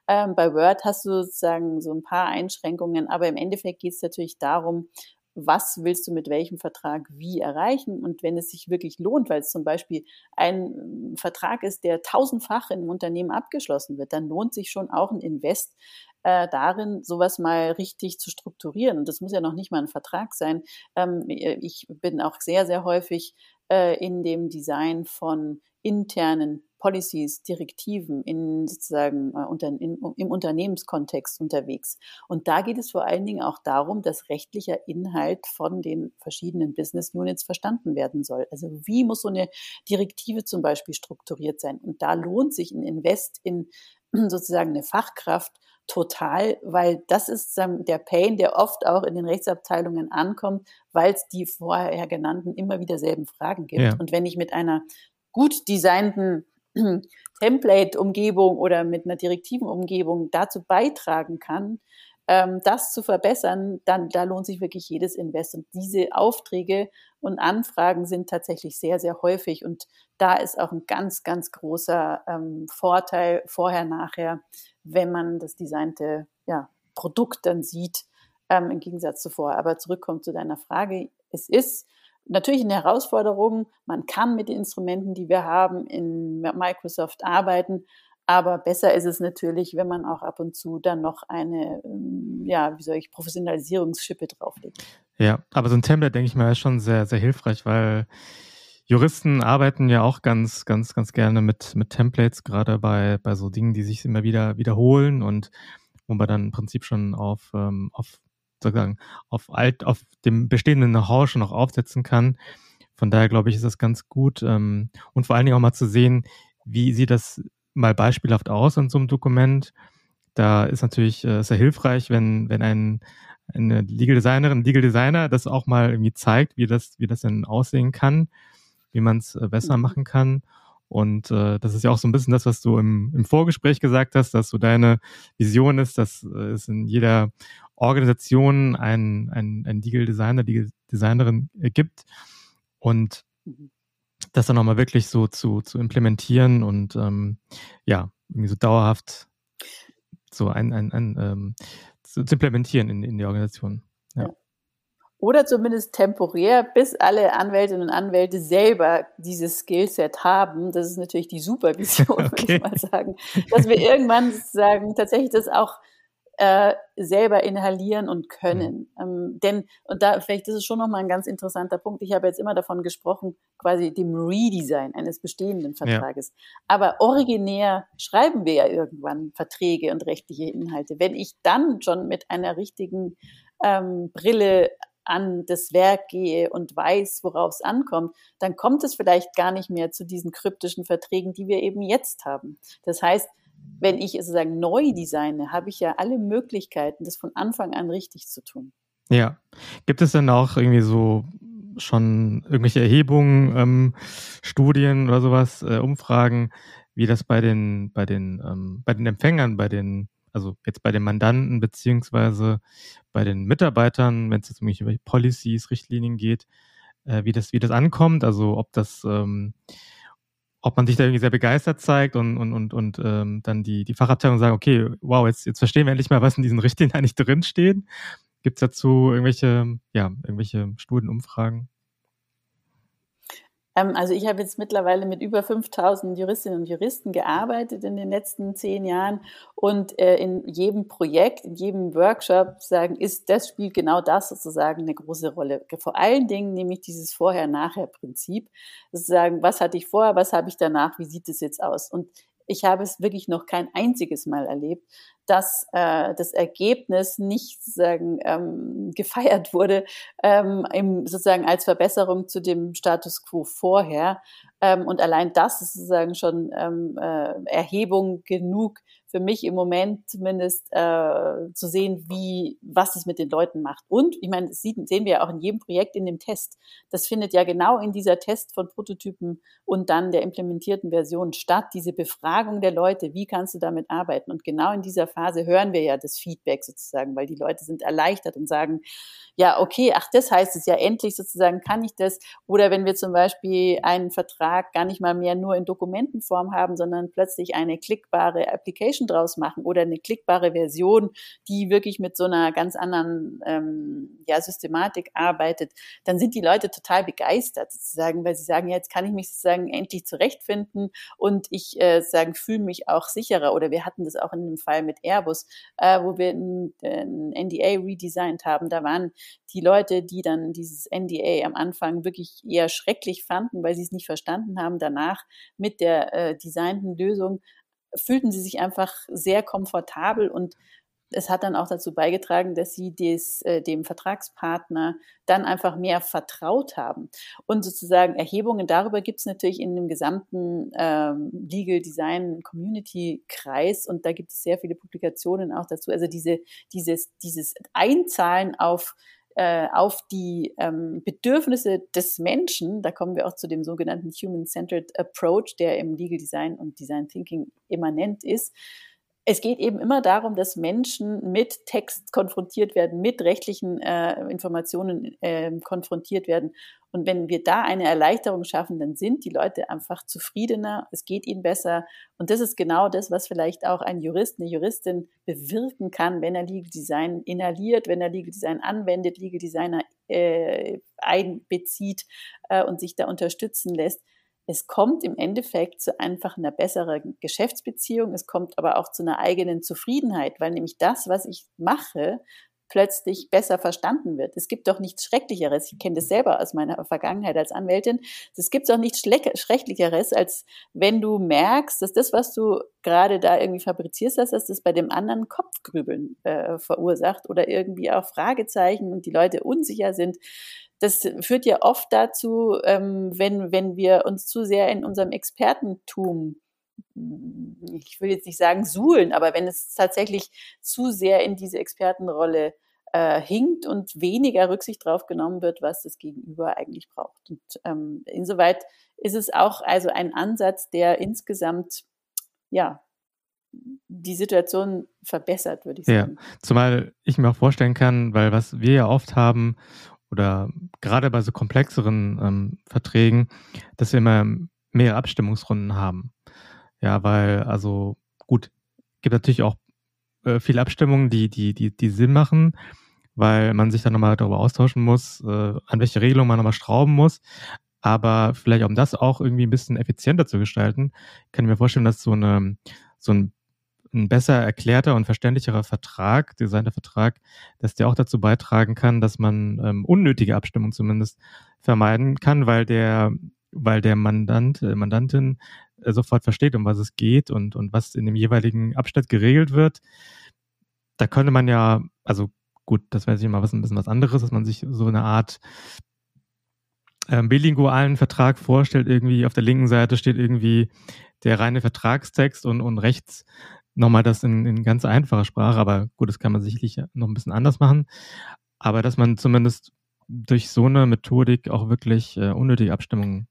Ähm, bei Word hast du sozusagen so ein paar Einschränkungen, aber im Endeffekt geht es natürlich darum, was willst du mit welchem Vertrag wie erreichen und wenn es sich wirklich lohnt, weil es zum Beispiel ein Vertrag ist, der tausendfach in einem Unternehmen abgeschlossen wird, dann lohnt sich schon auch ein Invest äh, darin, sowas mal richtig zu strukturieren. Und das muss ja noch nicht mal ein Vertrag sein. Ähm, ich bin auch sehr, sehr häufig äh, in dem Design von internen Policies, Direktiven in sozusagen äh, unter, in, im Unternehmenskontext unterwegs. Und da geht es vor allen Dingen auch darum, dass rechtlicher Inhalt von den verschiedenen Business Units verstanden werden soll. Also wie muss so eine Direktive zum Beispiel strukturiert sein? Und da lohnt sich ein Invest in sozusagen eine Fachkraft total, weil das ist der Pain, der oft auch in den Rechtsabteilungen ankommt, weil es die vorher genannten immer wieder selben Fragen gibt. Ja. Und wenn ich mit einer gut designten Template-Umgebung oder mit einer direktiven Umgebung dazu beitragen kann, ähm, das zu verbessern, dann da lohnt sich wirklich jedes Invest. Und diese Aufträge und Anfragen sind tatsächlich sehr, sehr häufig. Und da ist auch ein ganz, ganz großer ähm, Vorteil vorher, nachher, wenn man das designte ja, Produkt dann sieht, ähm, im Gegensatz zu vorher. Aber zurückkommt zu deiner Frage. Es ist natürlich eine Herausforderung. Man kann mit den Instrumenten, die wir haben, in Microsoft arbeiten. Aber besser ist es natürlich, wenn man auch ab und zu dann noch eine, ähm, ja, wie soll ich, Professionalisierungsschippe drauflegt. Ja, aber so ein Template, denke ich mal, ist schon sehr, sehr hilfreich, weil Juristen arbeiten ja auch ganz, ganz, ganz gerne mit, mit Templates, gerade bei, bei so Dingen, die sich immer wieder wiederholen und wo man dann im Prinzip schon auf, ähm, auf sozusagen auf alt, auf dem bestehenden Know-how schon noch aufsetzen kann. Von daher glaube ich, ist das ganz gut. Ähm, und vor allen Dingen auch mal zu sehen, wie sieht das mal beispielhaft aus in so einem Dokument. Da ist natürlich äh, sehr hilfreich, wenn, wenn ein, eine Legal Designerin, Legal Designer das auch mal irgendwie zeigt, wie das, wie das denn aussehen kann, wie man es äh, besser mhm. machen kann. Und äh, das ist ja auch so ein bisschen das, was du im, im Vorgespräch gesagt hast, dass so deine Vision ist, dass äh, es in jeder Organisation ein, ein, ein Legal Designer, Legal Designerin gibt. Und das dann nochmal wirklich so zu, zu implementieren und ähm, ja, irgendwie so dauerhaft so ein, ein, ein ähm, zu, zu implementieren in, in die Organisation. Ja. Oder zumindest temporär, bis alle Anwältinnen und Anwälte selber dieses Skillset haben. Das ist natürlich die Supervision, okay. würde ich mal sagen. Dass wir irgendwann sozusagen tatsächlich das auch äh, selber inhalieren und können. Mhm. Ähm, denn, und da vielleicht ist schon nochmal ein ganz interessanter Punkt, ich habe jetzt immer davon gesprochen, quasi dem Redesign eines bestehenden Vertrages. Ja. Aber originär schreiben wir ja irgendwann Verträge und rechtliche Inhalte. Wenn ich dann schon mit einer richtigen ähm, Brille an das Werk gehe und weiß, worauf es ankommt, dann kommt es vielleicht gar nicht mehr zu diesen kryptischen Verträgen, die wir eben jetzt haben. Das heißt, wenn ich sozusagen neu designe, habe ich ja alle Möglichkeiten, das von Anfang an richtig zu tun. Ja. Gibt es denn auch irgendwie so schon irgendwelche Erhebungen, ähm, Studien oder sowas, äh, Umfragen, wie das bei den, bei den, ähm, bei den Empfängern, bei den, also jetzt bei den Mandanten beziehungsweise bei den Mitarbeitern, wenn es jetzt um irgendwelche Policies, Richtlinien geht, äh, wie das, wie das ankommt, also ob das, ähm, ob man sich da irgendwie sehr begeistert zeigt und, und, und, und ähm, dann die, die Fachabteilung sagen, okay, wow, jetzt, jetzt verstehen wir endlich mal, was in diesen Richtlinien eigentlich drinstehen. Gibt es dazu irgendwelche, ja, irgendwelche Studienumfragen? Also ich habe jetzt mittlerweile mit über 5000 Juristinnen und Juristen gearbeitet in den letzten zehn Jahren und äh, in jedem Projekt, in jedem Workshop sagen, ist das spielt genau das sozusagen eine große Rolle. Vor allen Dingen nämlich dieses Vorher-Nachher-Prinzip, sozusagen, was hatte ich vorher, was habe ich danach, wie sieht es jetzt aus? Und ich habe es wirklich noch kein einziges Mal erlebt, dass äh, das Ergebnis nicht sozusagen ähm, gefeiert wurde, ähm, im, sozusagen als Verbesserung zu dem Status quo vorher. Ähm, und allein das ist sozusagen schon ähm, äh, Erhebung genug, für mich im Moment zumindest äh, zu sehen, wie, was es mit den Leuten macht. Und ich meine, das sieht, sehen wir ja auch in jedem Projekt in dem Test. Das findet ja genau in dieser Test von Prototypen und dann der implementierten Version statt, diese Befragung der Leute, wie kannst du damit arbeiten? Und genau in dieser Phase hören wir ja das Feedback sozusagen, weil die Leute sind erleichtert und sagen, ja, okay, ach, das heißt es ja endlich sozusagen, kann ich das? Oder wenn wir zum Beispiel einen Vertrag gar nicht mal mehr nur in Dokumentenform haben, sondern plötzlich eine klickbare Application draus machen oder eine klickbare Version, die wirklich mit so einer ganz anderen ähm, ja, Systematik arbeitet, dann sind die Leute total begeistert sozusagen, weil sie sagen, ja, jetzt kann ich mich sozusagen endlich zurechtfinden und ich äh, fühle mich auch sicherer. Oder wir hatten das auch in dem Fall mit Airbus, äh, wo wir ein, ein NDA redesigned haben. Da waren die Leute, die dann dieses NDA am Anfang wirklich eher schrecklich fanden, weil sie es nicht verstanden haben, danach mit der äh, designten Lösung fühlten sie sich einfach sehr komfortabel und es hat dann auch dazu beigetragen, dass sie des, äh, dem Vertragspartner dann einfach mehr vertraut haben. Und sozusagen Erhebungen darüber gibt es natürlich in dem gesamten ähm, Legal Design Community Kreis und da gibt es sehr viele Publikationen auch dazu. Also diese, dieses, dieses Einzahlen auf äh, auf die ähm, Bedürfnisse des Menschen, da kommen wir auch zu dem sogenannten Human-Centered Approach, der im Legal Design und Design Thinking immanent ist. Es geht eben immer darum, dass Menschen mit Text konfrontiert werden, mit rechtlichen äh, Informationen äh, konfrontiert werden und wenn wir da eine Erleichterung schaffen, dann sind die Leute einfach zufriedener, es geht ihnen besser. Und das ist genau das, was vielleicht auch ein Jurist, eine Juristin bewirken kann, wenn er Legal Design inhaliert, wenn er Legal Design anwendet, Legal Designer äh, einbezieht äh, und sich da unterstützen lässt. Es kommt im Endeffekt zu einfach einer besseren Geschäftsbeziehung. Es kommt aber auch zu einer eigenen Zufriedenheit, weil nämlich das, was ich mache, plötzlich besser verstanden wird. Es gibt doch nichts Schrecklicheres. Ich kenne das selber aus meiner Vergangenheit als Anwältin. Es gibt doch nichts Schrecklicheres, als wenn du merkst, dass das, was du gerade da irgendwie fabrizierst, dass das bei dem anderen Kopfgrübeln äh, verursacht oder irgendwie auch Fragezeichen und die Leute unsicher sind. Das führt ja oft dazu, ähm, wenn, wenn wir uns zu sehr in unserem Expertentum ich will jetzt nicht sagen suhlen, aber wenn es tatsächlich zu sehr in diese Expertenrolle äh, hinkt und weniger Rücksicht drauf genommen wird, was das Gegenüber eigentlich braucht. Und ähm, insoweit ist es auch also ein Ansatz, der insgesamt ja die Situation verbessert, würde ich sagen. Ja, zumal ich mir auch vorstellen kann, weil was wir ja oft haben oder gerade bei so komplexeren ähm, Verträgen, dass wir immer mehr Abstimmungsrunden haben. Ja, weil, also gut, gibt natürlich auch äh, viele Abstimmungen, die, die, die, die Sinn machen, weil man sich dann nochmal darüber austauschen muss, äh, an welche Regelung man nochmal schrauben muss. Aber vielleicht, um das auch irgendwie ein bisschen effizienter zu gestalten, kann ich mir vorstellen, dass so, eine, so ein, ein besser erklärter und verständlicherer Vertrag, designter Vertrag, dass der auch dazu beitragen kann, dass man ähm, unnötige Abstimmungen zumindest vermeiden kann, weil der, weil der Mandant, äh, Mandantin sofort versteht, um was es geht und, und was in dem jeweiligen Abschnitt geregelt wird. Da könnte man ja, also gut, das wäre sich mal was, ein bisschen was anderes, dass man sich so eine Art ähm, bilingualen Vertrag vorstellt. Irgendwie auf der linken Seite steht irgendwie der reine Vertragstext und, und rechts nochmal das in, in ganz einfacher Sprache. Aber gut, das kann man sicherlich noch ein bisschen anders machen. Aber dass man zumindest durch so eine Methodik auch wirklich äh, unnötige Abstimmungen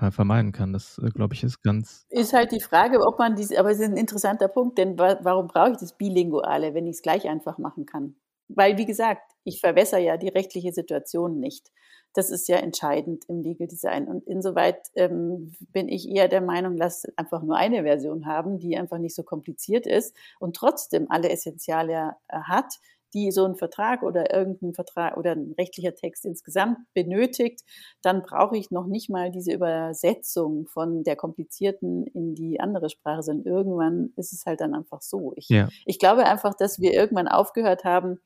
äh, vermeiden kann. Das, äh, glaube ich, ist ganz. Ist halt die Frage, ob man diese, aber es ist ein interessanter Punkt, denn wa warum brauche ich das Bilinguale, wenn ich es gleich einfach machen kann? Weil, wie gesagt, ich verwässer ja die rechtliche Situation nicht. Das ist ja entscheidend im Legal Design. Und insoweit ähm, bin ich eher der Meinung, lass einfach nur eine Version haben, die einfach nicht so kompliziert ist und trotzdem alle Essentiale äh, hat, die so ein Vertrag oder irgendein Vertrag oder ein rechtlicher Text insgesamt benötigt, dann brauche ich noch nicht mal diese Übersetzung von der komplizierten in die andere Sprache, sondern irgendwann ist es halt dann einfach so. Ich, ja. ich glaube einfach, dass wir irgendwann aufgehört haben,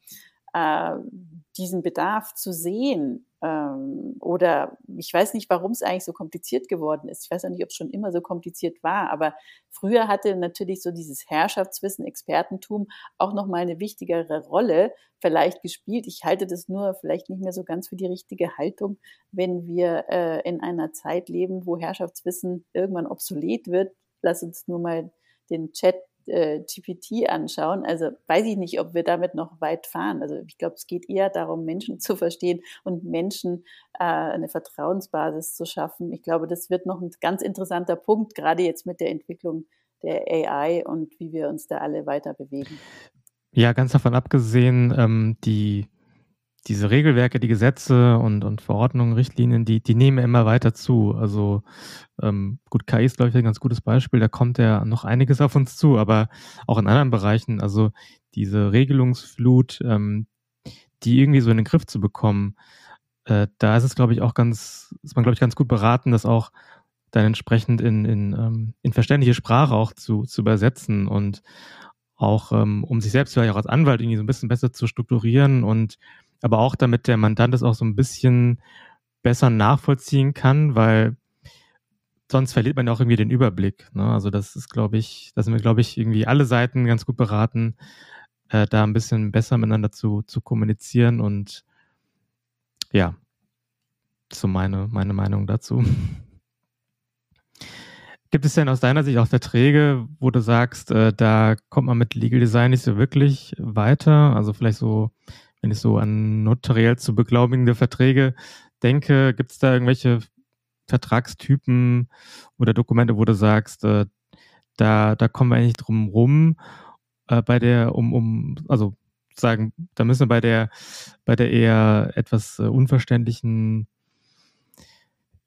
äh, diesen Bedarf zu sehen. Ähm, oder ich weiß nicht, warum es eigentlich so kompliziert geworden ist. Ich weiß auch nicht, ob es schon immer so kompliziert war, aber früher hatte natürlich so dieses Herrschaftswissen, Expertentum auch nochmal eine wichtigere Rolle vielleicht gespielt. Ich halte das nur vielleicht nicht mehr so ganz für die richtige Haltung, wenn wir äh, in einer Zeit leben, wo Herrschaftswissen irgendwann obsolet wird. Lass uns nur mal den Chat äh, GPT anschauen. Also weiß ich nicht, ob wir damit noch weit fahren. Also ich glaube, es geht eher darum, Menschen zu verstehen und Menschen äh, eine Vertrauensbasis zu schaffen. Ich glaube, das wird noch ein ganz interessanter Punkt, gerade jetzt mit der Entwicklung der AI und wie wir uns da alle weiter bewegen. Ja, ganz davon abgesehen, ähm, die diese Regelwerke, die Gesetze und, und Verordnungen, Richtlinien, die, die nehmen immer weiter zu. Also ähm, gut, KI ist, glaube ich, ein ganz gutes Beispiel. Da kommt ja noch einiges auf uns zu, aber auch in anderen Bereichen. Also diese Regelungsflut, ähm, die irgendwie so in den Griff zu bekommen, äh, da ist es, glaube ich, auch ganz, ist man, glaube ich, ganz gut beraten, das auch dann entsprechend in, in, ähm, in verständliche Sprache auch zu, zu übersetzen und auch, ähm, um sich selbst vielleicht auch als Anwalt irgendwie so ein bisschen besser zu strukturieren und aber auch damit der Mandant es auch so ein bisschen besser nachvollziehen kann, weil sonst verliert man auch irgendwie den Überblick. Ne? Also das ist, glaube ich, da sind wir, glaube ich, irgendwie alle Seiten ganz gut beraten, äh, da ein bisschen besser miteinander zu, zu kommunizieren und ja, so meine, meine Meinung dazu. Gibt es denn aus deiner Sicht auch Verträge, wo du sagst, äh, da kommt man mit Legal Design nicht so wirklich weiter? Also vielleicht so wenn ich so an notariell zu beglaubigende Verträge denke, gibt es da irgendwelche Vertragstypen oder Dokumente, wo du sagst, äh, da, da kommen wir eigentlich drum rum, äh, bei der, um, um, also sagen, da müssen wir bei der, bei der eher etwas äh, unverständlichen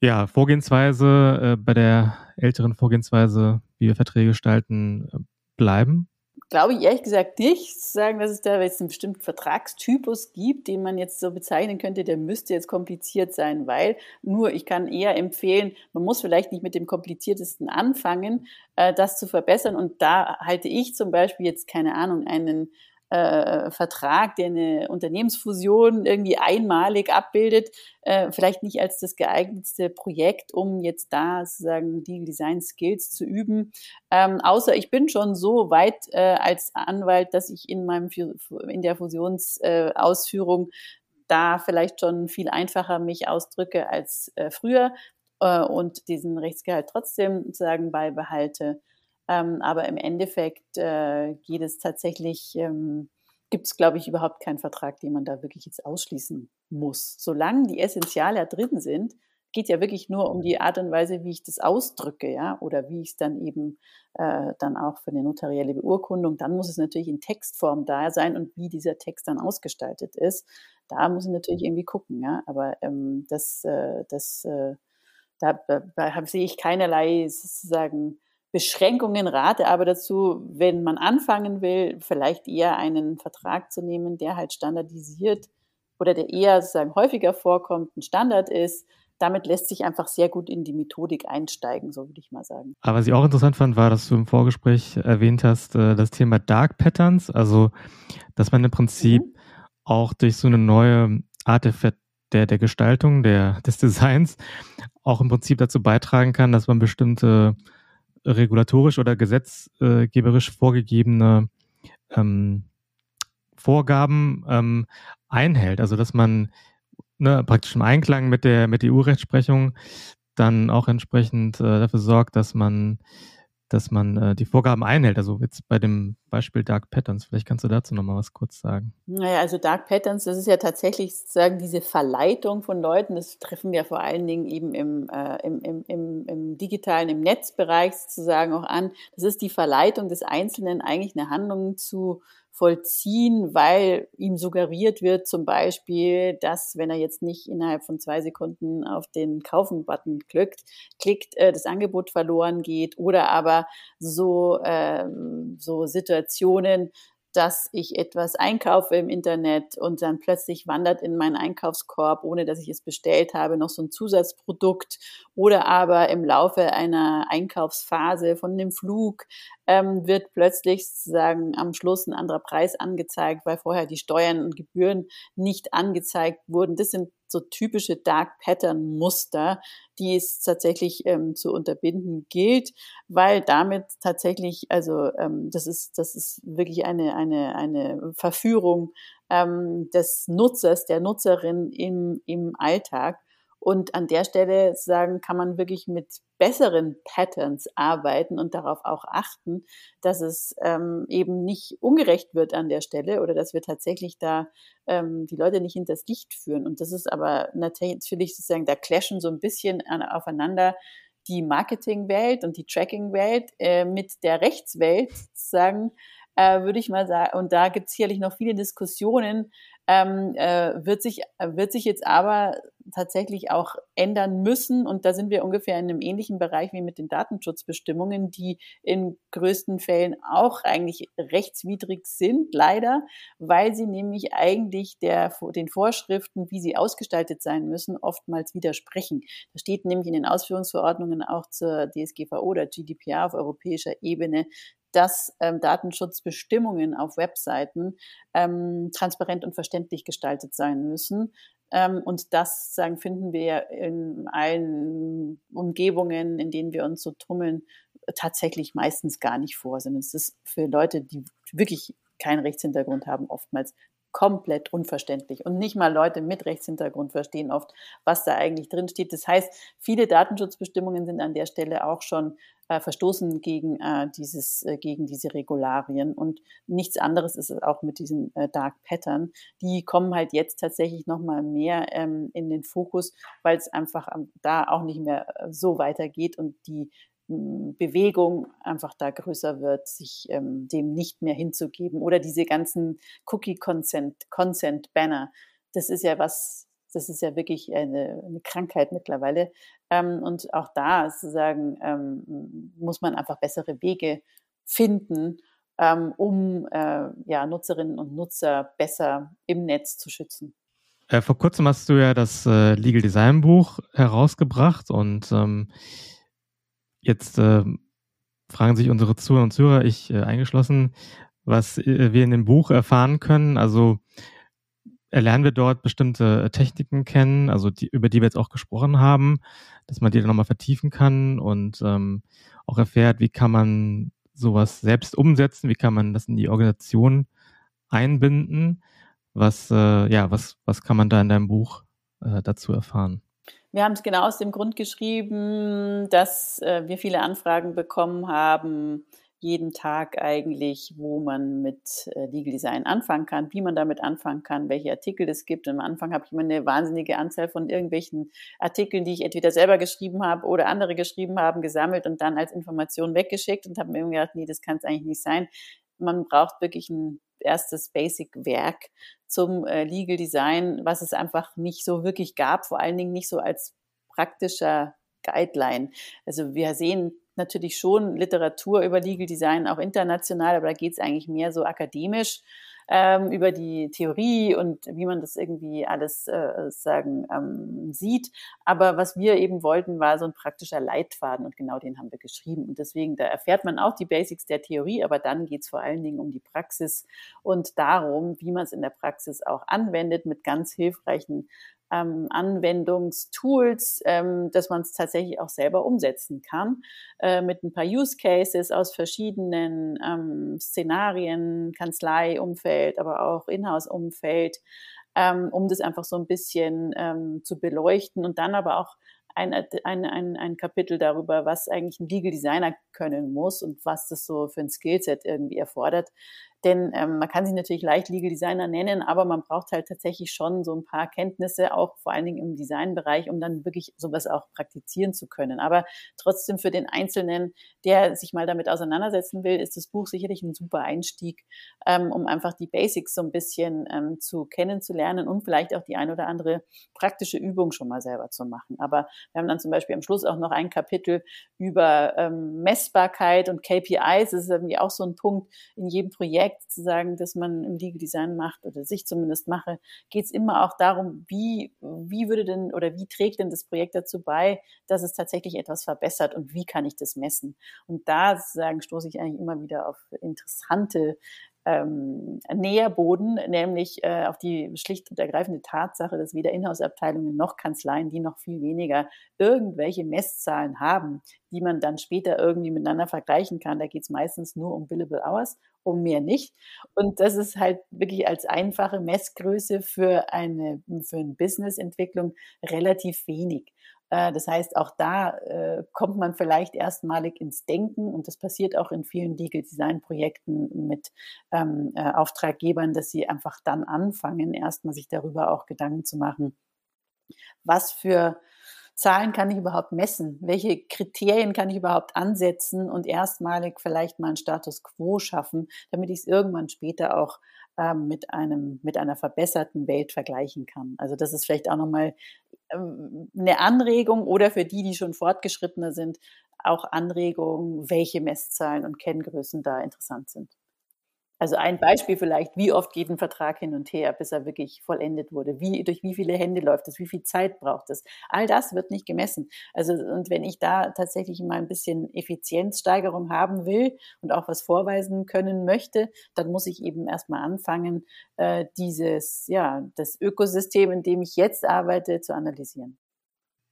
ja, Vorgehensweise, äh, bei der älteren Vorgehensweise, wie wir Verträge gestalten, äh, bleiben? Glaube ich ehrlich gesagt nicht, zu sagen, dass es da jetzt einen bestimmten Vertragstypus gibt, den man jetzt so bezeichnen könnte, der müsste jetzt kompliziert sein, weil nur ich kann eher empfehlen, man muss vielleicht nicht mit dem kompliziertesten anfangen, äh, das zu verbessern. Und da halte ich zum Beispiel jetzt keine Ahnung einen äh, Vertrag, der eine Unternehmensfusion irgendwie einmalig abbildet, äh, vielleicht nicht als das geeignetste Projekt, um jetzt da sozusagen die Design Skills zu üben. Ähm, außer ich bin schon so weit äh, als Anwalt, dass ich in meinem in der Fusionsausführung äh, da vielleicht schon viel einfacher mich ausdrücke als äh, früher äh, und diesen Rechtsgehalt trotzdem sozusagen beibehalte. Ähm, aber im Endeffekt äh, geht es tatsächlich, ähm, gibt es, glaube ich, überhaupt keinen Vertrag, den man da wirklich jetzt ausschließen muss. Solange die Essentiale drin sind, geht ja wirklich nur um die Art und Weise, wie ich das ausdrücke, ja, oder wie ich es dann eben äh, dann auch für eine notarielle Beurkundung, dann muss es natürlich in Textform da sein und wie dieser Text dann ausgestaltet ist. Da muss ich natürlich irgendwie gucken, ja, aber ähm, das, äh, das, äh, da, da, da sehe ich keinerlei sozusagen Beschränkungen, rate aber dazu, wenn man anfangen will, vielleicht eher einen Vertrag zu nehmen, der halt standardisiert oder der eher sozusagen häufiger vorkommt, ein Standard ist. Damit lässt sich einfach sehr gut in die Methodik einsteigen, so würde ich mal sagen. Aber was ich auch interessant fand, war, dass du im Vorgespräch erwähnt hast, äh, das Thema Dark Patterns, also dass man im Prinzip mhm. auch durch so eine neue Art der, der, der Gestaltung, der, des Designs auch im Prinzip dazu beitragen kann, dass man bestimmte regulatorisch oder gesetzgeberisch vorgegebene ähm, Vorgaben ähm, einhält. Also dass man ne, praktisch im Einklang mit der mit EU-Rechtsprechung dann auch entsprechend äh, dafür sorgt, dass man dass man äh, die Vorgaben einhält. Also jetzt bei dem Beispiel Dark Patterns. Vielleicht kannst du dazu nochmal was kurz sagen. Naja, also Dark Patterns, das ist ja tatsächlich sozusagen diese Verleitung von Leuten. Das treffen wir vor allen Dingen eben im, äh, im, im, im, im digitalen, im Netzbereich sozusagen auch an. Das ist die Verleitung des Einzelnen, eigentlich eine Handlung zu vollziehen, weil ihm suggeriert wird zum Beispiel, dass wenn er jetzt nicht innerhalb von zwei Sekunden auf den Kaufen-Button klickt, klickt, äh, das Angebot verloren geht oder aber so, ähm, so Situationen, dass ich etwas einkaufe im Internet und dann plötzlich wandert in meinen Einkaufskorb, ohne dass ich es bestellt habe, noch so ein Zusatzprodukt oder aber im Laufe einer Einkaufsphase von dem Flug ähm, wird plötzlich sozusagen am Schluss ein anderer Preis angezeigt, weil vorher die Steuern und Gebühren nicht angezeigt wurden. Das sind so typische Dark Pattern Muster, die es tatsächlich ähm, zu unterbinden gilt, weil damit tatsächlich, also ähm, das ist das ist wirklich eine eine eine Verführung ähm, des Nutzers, der Nutzerin im im Alltag und an der Stelle sagen, kann man wirklich mit besseren Patterns arbeiten und darauf auch achten, dass es ähm, eben nicht ungerecht wird an der Stelle oder dass wir tatsächlich da ähm, die Leute nicht hinters Licht führen. Und das ist aber natürlich sozusagen, da clashen so ein bisschen aufeinander die Marketingwelt und die Tracking-Welt äh, mit der Rechtswelt sozusagen, äh, würde ich mal sagen. Und da gibt es sicherlich noch viele Diskussionen, ähm, äh, wird, sich, wird sich jetzt aber tatsächlich auch ändern müssen. Und da sind wir ungefähr in einem ähnlichen Bereich wie mit den Datenschutzbestimmungen, die in größten Fällen auch eigentlich rechtswidrig sind, leider, weil sie nämlich eigentlich der, den Vorschriften, wie sie ausgestaltet sein müssen, oftmals widersprechen. Da steht nämlich in den Ausführungsverordnungen auch zur DSGVO oder GDPR auf europäischer Ebene, dass ähm, Datenschutzbestimmungen auf Webseiten ähm, transparent und verständlich gestaltet sein müssen. Ähm, und das sagen, finden wir in allen Umgebungen, in denen wir uns so tummeln, tatsächlich meistens gar nicht vor, sondern es ist für Leute, die wirklich keinen Rechtshintergrund haben, oftmals komplett unverständlich. Und nicht mal Leute mit Rechtshintergrund verstehen oft, was da eigentlich drin steht. Das heißt, viele Datenschutzbestimmungen sind an der Stelle auch schon äh, verstoßen gegen äh, dieses, äh, gegen diese Regularien. Und nichts anderes ist es auch mit diesen äh, Dark Pattern. Die kommen halt jetzt tatsächlich nochmal mehr ähm, in den Fokus, weil es einfach da auch nicht mehr äh, so weitergeht und die Bewegung einfach da größer wird, sich ähm, dem nicht mehr hinzugeben. Oder diese ganzen Cookie-Consent, Consent-Banner. Das ist ja was, das ist ja wirklich eine, eine Krankheit mittlerweile. Ähm, und auch da sozusagen ähm, muss man einfach bessere Wege finden, ähm, um äh, ja, Nutzerinnen und Nutzer besser im Netz zu schützen. Äh, vor kurzem hast du ja das äh, Legal Design Buch herausgebracht und ähm, Jetzt äh, fragen sich unsere Zuhörer und Zuhörer, ich äh, eingeschlossen, was äh, wir in dem Buch erfahren können. Also erlernen wir dort bestimmte Techniken kennen, also die, über die wir jetzt auch gesprochen haben, dass man die dann nochmal vertiefen kann und ähm, auch erfährt, wie kann man sowas selbst umsetzen, wie kann man das in die Organisation einbinden. Was, äh, ja, was, was kann man da in deinem Buch äh, dazu erfahren? Wir haben es genau aus dem Grund geschrieben, dass äh, wir viele Anfragen bekommen haben, jeden Tag eigentlich, wo man mit äh, Legal Design anfangen kann, wie man damit anfangen kann, welche Artikel es gibt. Und am Anfang habe ich immer eine wahnsinnige Anzahl von irgendwelchen Artikeln, die ich entweder selber geschrieben habe oder andere geschrieben haben, gesammelt und dann als Information weggeschickt und habe mir gedacht, nee, das kann es eigentlich nicht sein. Man braucht wirklich ein erstes Basic-Werk zum äh, Legal Design, was es einfach nicht so wirklich gab, vor allen Dingen nicht so als praktischer Guideline. Also wir sehen natürlich schon Literatur über Legal Design auch international, aber da geht es eigentlich mehr so akademisch ähm, über die Theorie und wie man das irgendwie alles äh, sagen ähm, sieht. Aber was wir eben wollten, war so ein praktischer Leitfaden und genau den haben wir geschrieben. Und deswegen, da erfährt man auch die Basics der Theorie, aber dann geht es vor allen Dingen um die Praxis und darum, wie man es in der Praxis auch anwendet mit ganz hilfreichen ähm, Anwendungstools, ähm, dass man es tatsächlich auch selber umsetzen kann, äh, mit ein paar Use Cases aus verschiedenen ähm, Szenarien, Kanzleiumfeld, aber auch Inhouse-Umfeld, ähm, um das einfach so ein bisschen ähm, zu beleuchten und dann aber auch ein, ein, ein, ein Kapitel darüber, was eigentlich ein Legal Designer können muss und was das so für ein Skillset irgendwie erfordert. Denn ähm, man kann sich natürlich leicht Legal Designer nennen, aber man braucht halt tatsächlich schon so ein paar Kenntnisse, auch vor allen Dingen im Designbereich, um dann wirklich sowas auch praktizieren zu können. Aber trotzdem für den Einzelnen, der sich mal damit auseinandersetzen will, ist das Buch sicherlich ein super Einstieg, ähm, um einfach die Basics so ein bisschen ähm, zu kennenzulernen und vielleicht auch die ein oder andere praktische Übung schon mal selber zu machen. Aber wir haben dann zum Beispiel am Schluss auch noch ein Kapitel über ähm, Messbarkeit und KPIs. Das ist irgendwie auch so ein Punkt in jedem Projekt Projekt sozusagen, das man im Legal Design macht oder sich zumindest mache, geht es immer auch darum, wie, wie würde denn oder wie trägt denn das Projekt dazu bei, dass es tatsächlich etwas verbessert und wie kann ich das messen? Und da sozusagen stoße ich eigentlich immer wieder auf interessante ähm, Nährboden, nämlich äh, auf die schlicht und ergreifende Tatsache, dass weder Inhouse-Abteilungen noch Kanzleien, die noch viel weniger irgendwelche Messzahlen haben, die man dann später irgendwie miteinander vergleichen kann. Da geht es meistens nur um Billable Hours, um mehr nicht. Und das ist halt wirklich als einfache Messgröße für eine, für eine Businessentwicklung relativ wenig. Äh, das heißt, auch da äh, kommt man vielleicht erstmalig ins Denken und das passiert auch in vielen Legal Design Projekten mit ähm, äh, Auftraggebern, dass sie einfach dann anfangen, erstmal sich darüber auch Gedanken zu machen, was für Zahlen kann ich überhaupt messen? Welche Kriterien kann ich überhaupt ansetzen und erstmalig vielleicht mal einen Status quo schaffen, damit ich es irgendwann später auch ähm, mit einem, mit einer verbesserten Welt vergleichen kann. Also das ist vielleicht auch nochmal ähm, eine Anregung oder für die, die schon fortgeschrittener sind, auch Anregungen, welche Messzahlen und Kenngrößen da interessant sind. Also ein Beispiel vielleicht, wie oft geht ein Vertrag hin und her, bis er wirklich vollendet wurde? Wie, durch wie viele Hände läuft es? Wie viel Zeit braucht es? All das wird nicht gemessen. Also, und wenn ich da tatsächlich mal ein bisschen Effizienzsteigerung haben will und auch was vorweisen können möchte, dann muss ich eben erstmal anfangen, äh, dieses, ja, das Ökosystem, in dem ich jetzt arbeite, zu analysieren.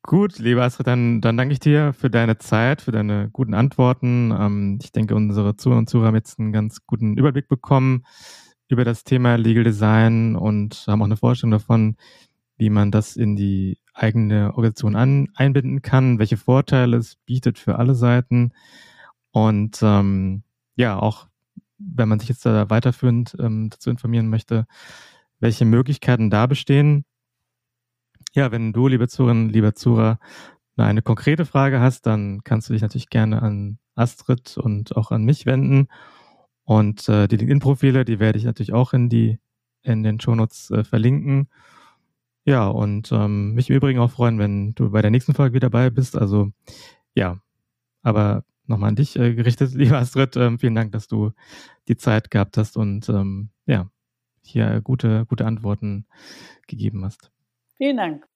Gut, lieber Astrid, dann, dann danke ich dir für deine Zeit, für deine guten Antworten. Ähm, ich denke, unsere Zuhörer und Zuhörer haben jetzt einen ganz guten Überblick bekommen über das Thema Legal Design und haben auch eine Vorstellung davon, wie man das in die eigene Organisation an, einbinden kann, welche Vorteile es bietet für alle Seiten. Und ähm, ja, auch wenn man sich jetzt da weiterführend ähm, dazu informieren möchte, welche Möglichkeiten da bestehen, ja, wenn du, liebe Zuhörerinnen, lieber Zuhörer, eine konkrete Frage hast, dann kannst du dich natürlich gerne an Astrid und auch an mich wenden. Und äh, die LinkedIn-Profile, die werde ich natürlich auch in die in den Shownotes äh, verlinken. Ja, und ähm, mich im Übrigen auch freuen, wenn du bei der nächsten Folge wieder dabei bist. Also ja, aber nochmal an dich äh, gerichtet, lieber Astrid. Ähm, vielen Dank, dass du die Zeit gehabt hast und ähm, ja, hier gute, gute Antworten gegeben hast. Vielen Dank.